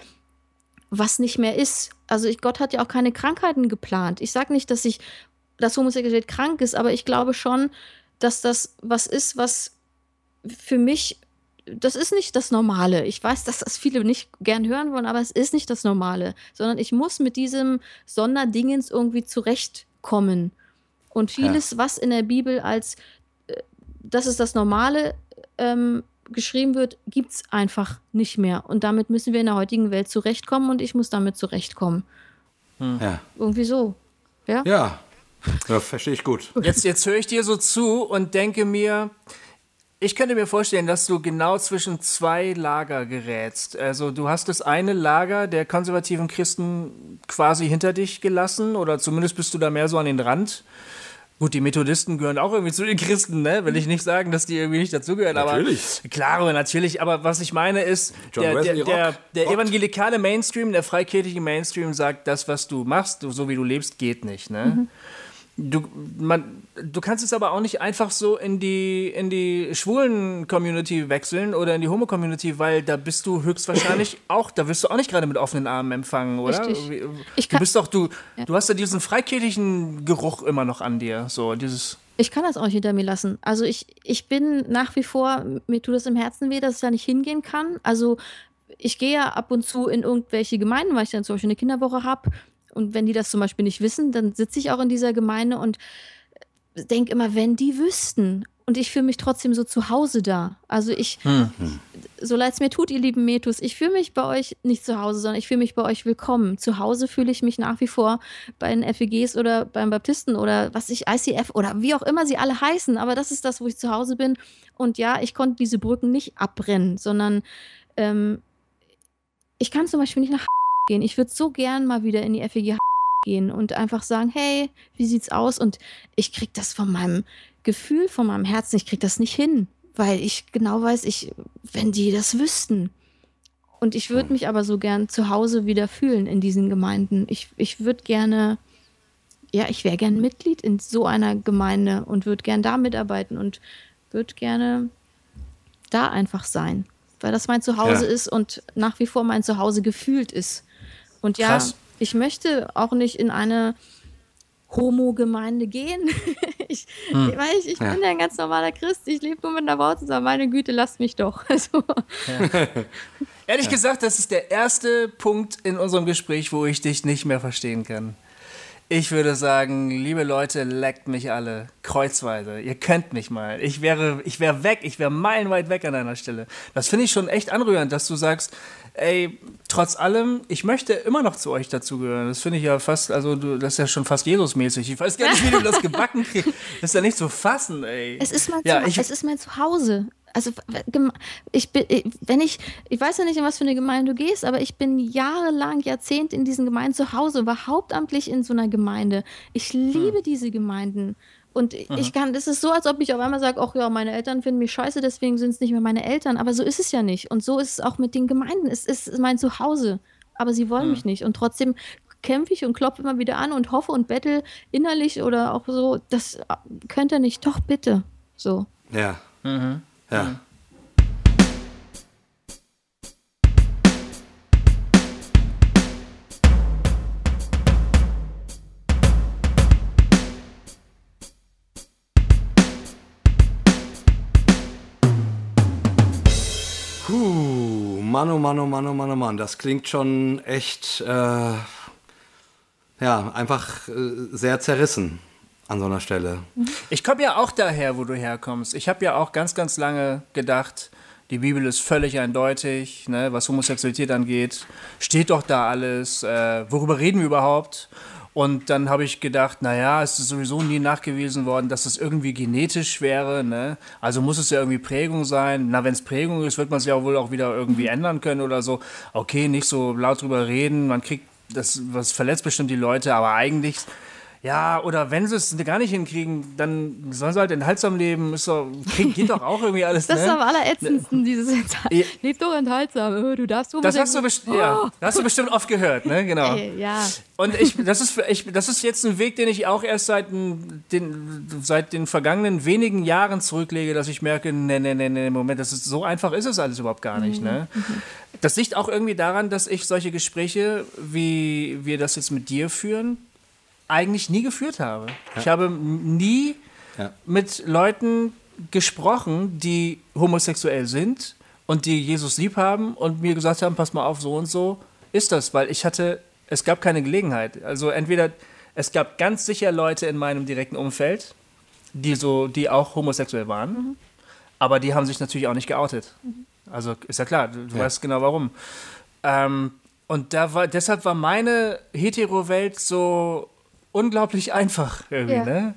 was nicht mehr ist. Also ich, Gott hat ja auch keine Krankheiten geplant. Ich sage nicht, dass ich dass Homosexualität krank ist, aber ich glaube schon, dass das was ist, was für mich, das ist nicht das Normale. Ich weiß, dass das viele nicht gern hören wollen, aber es ist nicht das Normale, sondern ich muss mit diesem Sonderdingens irgendwie zurechtkommen. Und vieles, ja. was in der Bibel als äh, das ist das Normale ähm, geschrieben wird, gibt es einfach nicht mehr. Und damit müssen wir in der heutigen Welt zurechtkommen und ich muss damit zurechtkommen. Hm. Ja. Irgendwie so. Ja. Ja. ja verstehe ich gut. Jetzt, jetzt höre ich dir so zu und denke mir, ich könnte mir vorstellen, dass du genau zwischen zwei Lager gerätst. Also du hast das eine Lager der konservativen Christen quasi hinter dich gelassen oder zumindest bist du da mehr so an den Rand Gut, die Methodisten gehören auch irgendwie zu den Christen, ne? Will ich nicht sagen, dass die irgendwie nicht dazugehören. Natürlich. Aber, klar, natürlich. Aber was ich meine ist, der, der, der, der evangelikale Mainstream, der freikirchliche Mainstream sagt, das, was du machst, so wie du lebst, geht nicht. Ne? Mhm. Du, man, du kannst es aber auch nicht einfach so in die, in die schwulen Community wechseln oder in die Homo-Community, weil da bist du höchstwahrscheinlich auch, da wirst du auch nicht gerade mit offenen Armen empfangen, oder? Richtig. Ich du bist doch, du, ja. du hast ja diesen freikirchlichen Geruch immer noch an dir, so dieses. Ich kann das auch nicht hinter mir lassen. Also ich, ich bin nach wie vor, mir tut es im Herzen weh, dass ich da nicht hingehen kann. Also ich gehe ja ab und zu in irgendwelche Gemeinden, weil ich dann zum Beispiel eine Kinderwoche habe und wenn die das zum Beispiel nicht wissen, dann sitze ich auch in dieser Gemeinde und denke immer, wenn die wüssten. Und ich fühle mich trotzdem so zu Hause da. Also ich, hm. so leid es mir tut, ihr lieben Metus, ich fühle mich bei euch nicht zu Hause, sondern ich fühle mich bei euch willkommen. Zu Hause fühle ich mich nach wie vor bei den FEGs oder beim Baptisten oder was ich, ICF oder wie auch immer sie alle heißen. Aber das ist das, wo ich zu Hause bin. Und ja, ich konnte diese Brücken nicht abbrennen, sondern ähm, ich kann zum Beispiel nicht nach gehen. Ich würde so gern mal wieder in die FEG gehen und einfach sagen, hey, wie sieht's aus? Und ich krieg das von meinem Gefühl, von meinem Herzen, ich krieg das nicht hin, weil ich genau weiß, ich, wenn die das wüssten. Und ich würde mich aber so gern zu Hause wieder fühlen in diesen Gemeinden. Ich, ich würde gerne, ja, ich wäre gern Mitglied in so einer Gemeinde und würde gern da mitarbeiten und würde gerne da einfach sein, weil das mein Zuhause ja. ist und nach wie vor mein Zuhause gefühlt ist. Und ja, Krass. ich möchte auch nicht in eine Homo-Gemeinde gehen. ich, hm. ich, ich ja. bin ja ein ganz normaler Christ. Ich lebe nur mit einer Frau zusammen. Meine Güte, lasst mich doch. Also. Ja. Ehrlich gesagt, das ist der erste Punkt in unserem Gespräch, wo ich dich nicht mehr verstehen kann. Ich würde sagen, liebe Leute, leckt mich alle. Kreuzweise. Ihr könnt mich mal. Ich wäre, ich wäre weg. Ich wäre meilenweit weg an einer Stelle. Das finde ich schon echt anrührend, dass du sagst, ey, trotz allem, ich möchte immer noch zu euch dazugehören. Das finde ich ja fast, also du, das ist ja schon fast Jesus-mäßig. Ich weiß gar nicht, wie du das gebacken kriegst. Das ist ja nicht zu fassen, ey. Es ist mein, ja, ich, es ist mein Zuhause. Also ich bin, wenn ich, ich weiß ja nicht, in was für eine Gemeinde du gehst, aber ich bin jahrelang, Jahrzehnt in diesen Gemeinden zu Hause, war hauptamtlich in so einer Gemeinde. Ich liebe hm. diese Gemeinden. Und Aha. ich kann, das ist so, als ob ich auf einmal sage, ach ja, meine Eltern finden mich scheiße, deswegen sind es nicht mehr meine Eltern. Aber so ist es ja nicht. Und so ist es auch mit den Gemeinden. Es ist mein Zuhause. Aber sie wollen hm. mich nicht. Und trotzdem kämpfe ich und klopfe immer wieder an und hoffe und bettel innerlich oder auch so, das könnt ihr nicht. Doch, bitte. So. Ja. Mhm. Ja. Mhm. Mann, oh Mann, oh Mann, oh Mann, oh Mann, das klingt schon echt, äh, ja, einfach äh, sehr zerrissen an so einer Stelle. Ich komme ja auch daher, wo du herkommst. Ich habe ja auch ganz, ganz lange gedacht, die Bibel ist völlig eindeutig, ne, was Homosexualität angeht. Steht doch da alles. Äh, worüber reden wir überhaupt? Und dann habe ich gedacht, naja, es ist sowieso nie nachgewiesen worden, dass es irgendwie genetisch wäre. Ne? Also muss es ja irgendwie Prägung sein. Na, wenn es Prägung ist, wird man es ja wohl auch wieder irgendwie ändern können oder so. Okay, nicht so laut drüber reden. Man kriegt das, was verletzt bestimmt die Leute, aber eigentlich ja, oder wenn sie es gar nicht hinkriegen, dann sollen sie halt enthaltsam leben. Ist doch, geht doch auch irgendwie alles. das ne? ist am allerätzendsten, dieses Enthaltsam. Ja. Leb doch enthaltsam. Oh, du darfst das hast du, oh. ja, das hast du bestimmt oft gehört, ne? Genau. Ey, ja. Und ich, das, ist, ich, das ist jetzt ein Weg, den ich auch erst seit den, seit den vergangenen wenigen Jahren zurücklege, dass ich merke, ne, ne, ne, ne, Moment, das ist, so einfach ist es alles überhaupt gar nicht. Mhm. Ne? Das liegt auch irgendwie daran, dass ich solche Gespräche, wie wir das jetzt mit dir führen, eigentlich nie geführt habe. Ja. Ich habe nie ja. mit Leuten gesprochen, die homosexuell sind und die Jesus lieb haben und mir gesagt haben, pass mal auf, so und so ist das, weil ich hatte, es gab keine Gelegenheit. Also entweder, es gab ganz sicher Leute in meinem direkten Umfeld, die so, die auch homosexuell waren, mhm. aber die haben sich natürlich auch nicht geoutet. Mhm. Also ist ja klar, du, du ja. weißt genau warum. Ähm, und da war, deshalb war meine Hetero-Welt so unglaublich einfach irgendwie, ja. ne?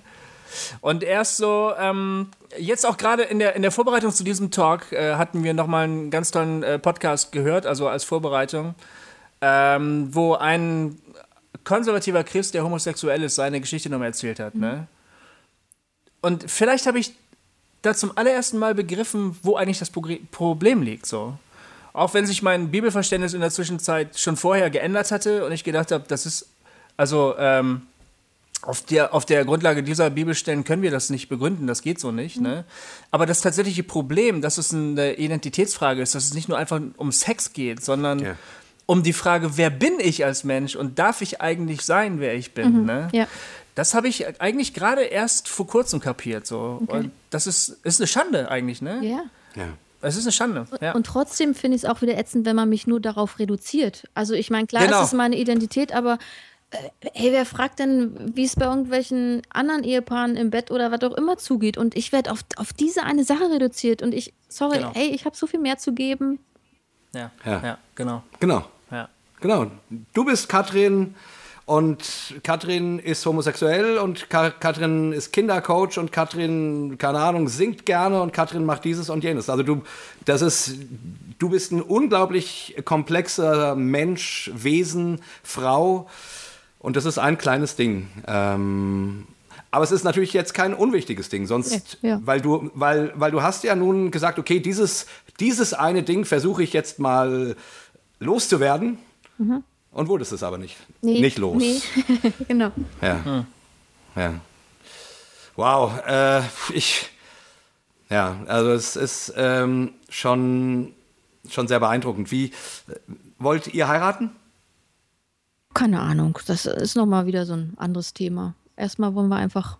Und erst so, ähm, jetzt auch gerade in der, in der Vorbereitung zu diesem Talk äh, hatten wir nochmal einen ganz tollen äh, Podcast gehört, also als Vorbereitung, ähm, wo ein konservativer Christ, der homosexuell ist, seine Geschichte nochmal erzählt hat. Ne? Mhm. Ne? Und vielleicht habe ich da zum allerersten Mal begriffen, wo eigentlich das Problem liegt. So. Auch wenn sich mein Bibelverständnis in der Zwischenzeit schon vorher geändert hatte und ich gedacht habe, das ist, also ähm, auf der, auf der Grundlage dieser Bibelstellen können wir das nicht begründen, das geht so nicht. Mhm. Ne? Aber das tatsächliche Problem, dass es eine Identitätsfrage ist, dass es nicht nur einfach um Sex geht, sondern ja. um die Frage, wer bin ich als Mensch und darf ich eigentlich sein, wer ich bin? Mhm. Ne? Ja. Das habe ich eigentlich gerade erst vor kurzem kapiert. So. Okay. Und das ist, ist eine Schande eigentlich, ne? Ja. ja. Es ist eine Schande. Ja. Und trotzdem finde ich es auch wieder ätzend, wenn man mich nur darauf reduziert. Also ich meine, klar, genau. das ist meine Identität, aber hey, wer fragt denn, wie es bei irgendwelchen anderen Ehepaaren im Bett oder was auch immer zugeht? Und ich werde auf, auf diese eine Sache reduziert und ich, sorry, genau. hey, ich habe so viel mehr zu geben. Ja, ja, ja genau. Genau. Ja. Genau. Du bist Katrin und Katrin ist homosexuell und Ka Katrin ist Kindercoach und Katrin, keine Ahnung, singt gerne und Katrin macht dieses und jenes. Also du, das ist, du bist ein unglaublich komplexer Mensch, Wesen, Frau und das ist ein kleines Ding. Ähm, aber es ist natürlich jetzt kein unwichtiges Ding, sonst, ja. weil, du, weil, weil du hast ja nun gesagt, okay, dieses, dieses eine Ding versuche ich jetzt mal loszuwerden. Mhm. Und wurdest es aber nicht. Nee, nicht los. Nee, genau. Ja. Hm. ja. Wow, äh, ich. Ja, also es ist ähm, schon, schon sehr beeindruckend. Wie wollt ihr heiraten? Keine Ahnung. Das ist nochmal wieder so ein anderes Thema. Erstmal wollen wir einfach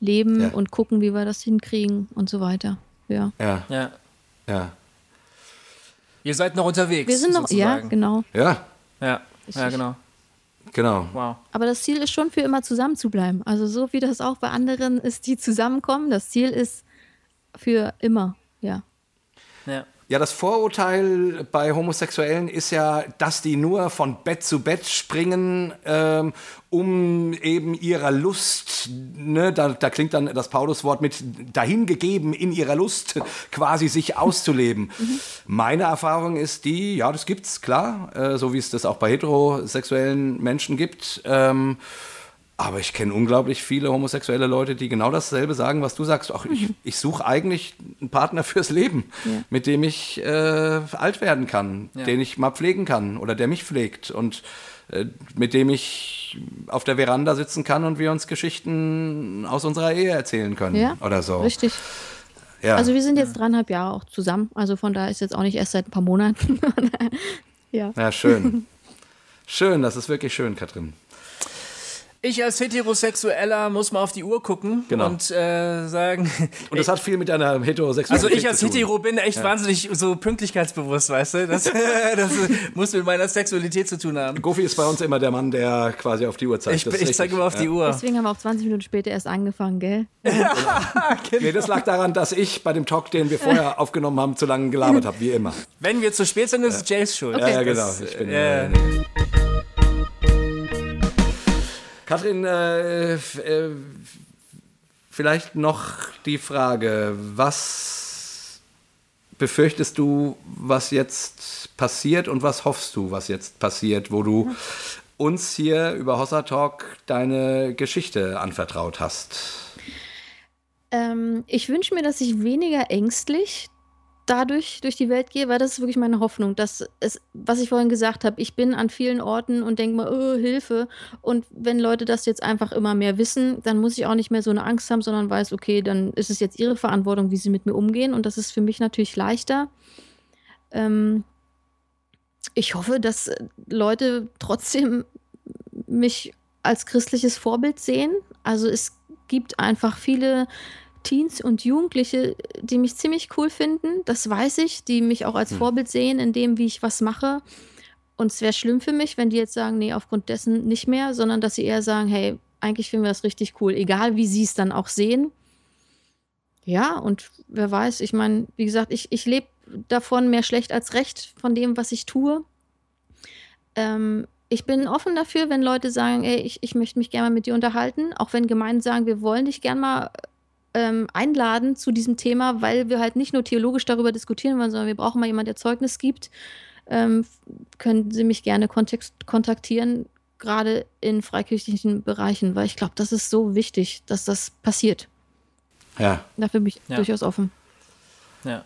leben ja. und gucken, wie wir das hinkriegen und so weiter. Ja. Ja. Ja. ja. Ihr seid noch unterwegs. Wir sind noch, sozusagen. ja, genau. Ja. Ja. Ja, genau. Genau. Wow. Aber das Ziel ist schon für immer zusammen zu bleiben. Also so wie das auch bei anderen ist, die zusammenkommen. Das Ziel ist für immer, ja. Ja. Ja, das Vorurteil bei Homosexuellen ist ja, dass die nur von Bett zu Bett springen, ähm, um eben ihrer Lust, ne, da, da klingt dann das Pauluswort mit dahingegeben, in ihrer Lust quasi sich auszuleben. Mhm. Meine Erfahrung ist die, ja, das gibt's, klar, äh, so wie es das auch bei heterosexuellen Menschen gibt. Ähm, aber ich kenne unglaublich viele homosexuelle Leute, die genau dasselbe sagen, was du sagst. Ach, ich, mhm. ich suche eigentlich einen Partner fürs Leben, ja. mit dem ich äh, alt werden kann, ja. den ich mal pflegen kann oder der mich pflegt und äh, mit dem ich auf der Veranda sitzen kann und wir uns Geschichten aus unserer Ehe erzählen können ja, oder so. Richtig. Ja. Also wir sind jetzt dreieinhalb Jahre auch zusammen. Also von da ist jetzt auch nicht erst seit ein paar Monaten. ja. Ja, schön. schön, das ist wirklich schön, Katrin. Ich als Heterosexueller muss mal auf die Uhr gucken genau. und äh, sagen. Und das hat viel mit einer Heterosexualität Also ich als Hetero bin echt ja. wahnsinnig so pünktlichkeitsbewusst, weißt du? Das, das, muss mit meiner Sexualität zu tun haben. Goofy ist bei uns immer der Mann, der quasi auf die Uhr zeigt. Ich, ich zeige immer auf ja. die Uhr. Deswegen haben wir auch 20 Minuten später erst angefangen, gell? Ja, genau. Nee, das lag daran, dass ich bei dem Talk, den wir vorher aufgenommen haben, zu lange gelabert habe, wie immer. Wenn wir zu spät sind, ist es Jays Schuld. Okay. Ja, genau. Ich bin, äh, Kathrin, äh, äh, vielleicht noch die Frage, was befürchtest du, was jetzt passiert und was hoffst du, was jetzt passiert, wo du uns hier über Hossa Talk deine Geschichte anvertraut hast? Ähm, ich wünsche mir, dass ich weniger ängstlich dadurch durch die Welt gehe, weil das ist wirklich meine Hoffnung, dass es, was ich vorhin gesagt habe, ich bin an vielen Orten und denke mal, oh, Hilfe. Und wenn Leute das jetzt einfach immer mehr wissen, dann muss ich auch nicht mehr so eine Angst haben, sondern weiß, okay, dann ist es jetzt ihre Verantwortung, wie sie mit mir umgehen. Und das ist für mich natürlich leichter. Ähm, ich hoffe, dass Leute trotzdem mich als christliches Vorbild sehen. Also es gibt einfach viele Teens und Jugendliche, die mich ziemlich cool finden, das weiß ich, die mich auch als hm. Vorbild sehen in dem, wie ich was mache. Und es wäre schlimm für mich, wenn die jetzt sagen, nee, aufgrund dessen nicht mehr, sondern dass sie eher sagen, hey, eigentlich finden wir das richtig cool, egal wie sie es dann auch sehen. Ja, und wer weiß, ich meine, wie gesagt, ich, ich lebe davon mehr schlecht als recht von dem, was ich tue. Ähm, ich bin offen dafür, wenn Leute sagen, ey, ich, ich möchte mich gerne mal mit dir unterhalten, auch wenn Gemeinden sagen, wir wollen dich gerne mal ähm, einladen zu diesem Thema, weil wir halt nicht nur theologisch darüber diskutieren wollen, sondern wir brauchen mal jemanden, der Zeugnis gibt. Ähm, können Sie mich gerne kontext kontaktieren, gerade in freikirchlichen Bereichen, weil ich glaube, das ist so wichtig, dass das passiert. Ja. Dafür bin ich ja. durchaus offen. Ja.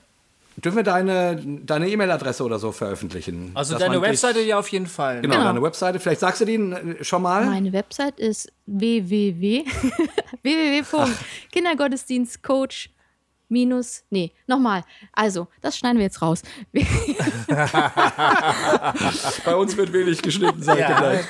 Dürfen wir deine deine E-Mail-Adresse oder so veröffentlichen? Also deine Webseite ja auf jeden Fall. Genau, genau, deine Webseite. Vielleicht sagst du die äh, schon mal. Meine Website ist www. www.kindergottesdienstcoach minus, nee, nochmal. Also, das schneiden wir jetzt raus. Bei uns wird wenig geschnitten, sag ich ja. gleich.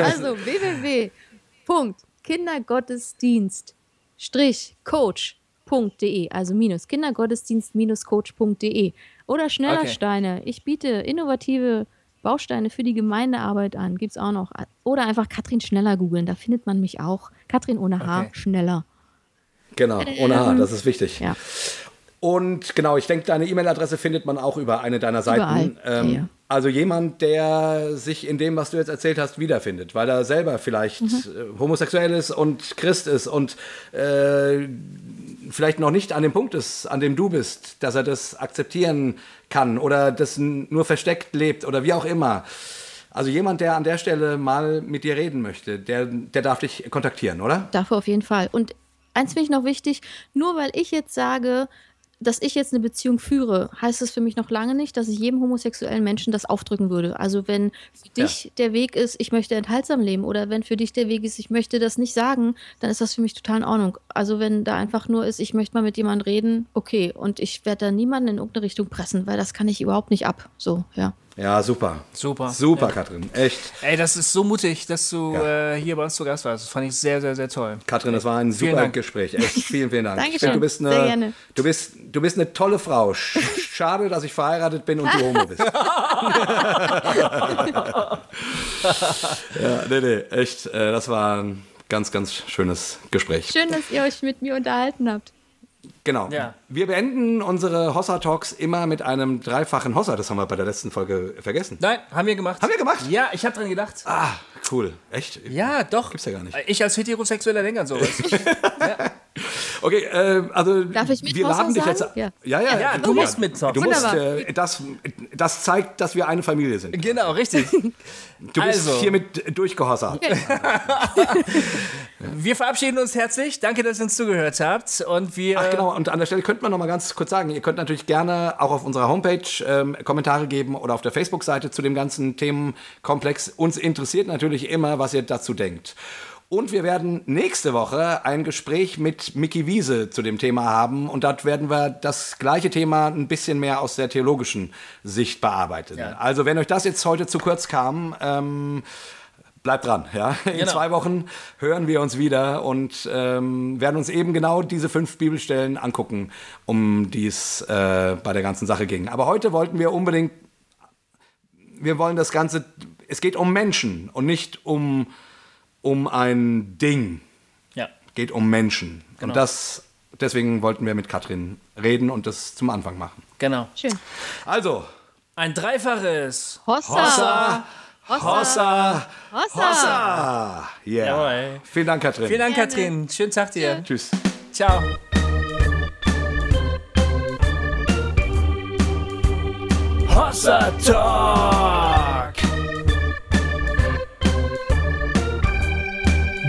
Also, www.kindergottesdienst-coach kindergottesdienst-coach.de, also minus kindergottesdienst-coach.de. Oder Schnellersteine. Okay. Ich biete innovative Bausteine für die Gemeindearbeit an. Gibt es auch noch. Oder einfach Katrin Schneller googeln, da findet man mich auch. Katrin ohne H, okay. schneller. Genau, ohne H, das ist wichtig. Ja. Und genau, ich denke, deine E-Mail-Adresse findet man auch über eine deiner Seiten. Ähm, ja. Also jemand, der sich in dem, was du jetzt erzählt hast, wiederfindet, weil er selber vielleicht mhm. Äh, homosexuell ist und Christ ist und äh, vielleicht noch nicht an dem Punkt ist, an dem du bist, dass er das akzeptieren kann oder das nur versteckt lebt oder wie auch immer. Also jemand, der an der Stelle mal mit dir reden möchte, der, der darf dich kontaktieren, oder? Darf auf jeden Fall. Und eins finde ich noch wichtig, nur weil ich jetzt sage, dass ich jetzt eine Beziehung führe, heißt es für mich noch lange nicht, dass ich jedem homosexuellen Menschen das aufdrücken würde. Also wenn für dich ja. der Weg ist, ich möchte enthaltsam leben oder wenn für dich der Weg ist, ich möchte das nicht sagen, dann ist das für mich total in Ordnung. Also wenn da einfach nur ist, ich möchte mal mit jemandem reden, okay. Und ich werde da niemanden in irgendeine Richtung pressen, weil das kann ich überhaupt nicht ab. So, ja. Ja, super. Super. Super, ja. Katrin. Echt. Ey, das ist so mutig, dass du ja. äh, hier bei uns zu Gast warst. Das fand ich sehr, sehr, sehr toll. Katrin, das war ein super Dank. Gespräch. Echt, vielen, vielen Dank. Dankeschön. Du bist, eine, sehr gerne. Du, bist, du bist eine tolle Frau. Schade, dass ich verheiratet bin und du Homo bist. ja, nee, nee, echt. Äh, das war ein ganz, ganz schönes Gespräch. Schön, dass ihr euch mit mir unterhalten habt. Genau. Ja. Wir beenden unsere Hossa-Talks immer mit einem dreifachen Hossa. Das haben wir bei der letzten Folge vergessen. Nein, haben wir gemacht. Haben wir gemacht? Ja, ich habe dran gedacht. Ah, cool. Echt? Ja, doch. Gibt's ja gar nicht. Ich als heterosexueller denke an sowas. ja. Okay, äh, also Darf ich mit wir laden dich jetzt. Ja, ja, ja, ja du, du musst mitzocken. Du musst, äh, das, das zeigt, dass wir eine Familie sind. Genau, richtig. Du bist also. hiermit durchgehossert. Okay. wir verabschieden uns herzlich. Danke, dass ihr uns zugehört habt. Und wir Ach genau, und an der Stelle könnte man noch mal ganz kurz sagen, ihr könnt natürlich gerne auch auf unserer Homepage ähm, Kommentare geben oder auf der Facebook-Seite zu dem ganzen Themenkomplex. Uns interessiert natürlich immer, was ihr dazu denkt. Und wir werden nächste Woche ein Gespräch mit Mickey Wiese zu dem Thema haben. Und dort werden wir das gleiche Thema ein bisschen mehr aus der theologischen Sicht bearbeiten. Ja. Also wenn euch das jetzt heute zu kurz kam, ähm, bleibt dran. Ja? In genau. zwei Wochen hören wir uns wieder und ähm, werden uns eben genau diese fünf Bibelstellen angucken, um die es äh, bei der ganzen Sache ging. Aber heute wollten wir unbedingt, wir wollen das Ganze, es geht um Menschen und nicht um um ein Ding. Ja. Geht um Menschen. Genau. Und das, deswegen wollten wir mit Katrin reden und das zum Anfang machen. Genau. Schön. Also. Ein dreifaches. Hossa. Hossa. Hossa. Hossa. Hossa. Yeah. Jawohl. Vielen Dank, Katrin. Vielen Dank, Katrin. Schönen Tag dir. Tschüss. Ciao. Hossa Talk.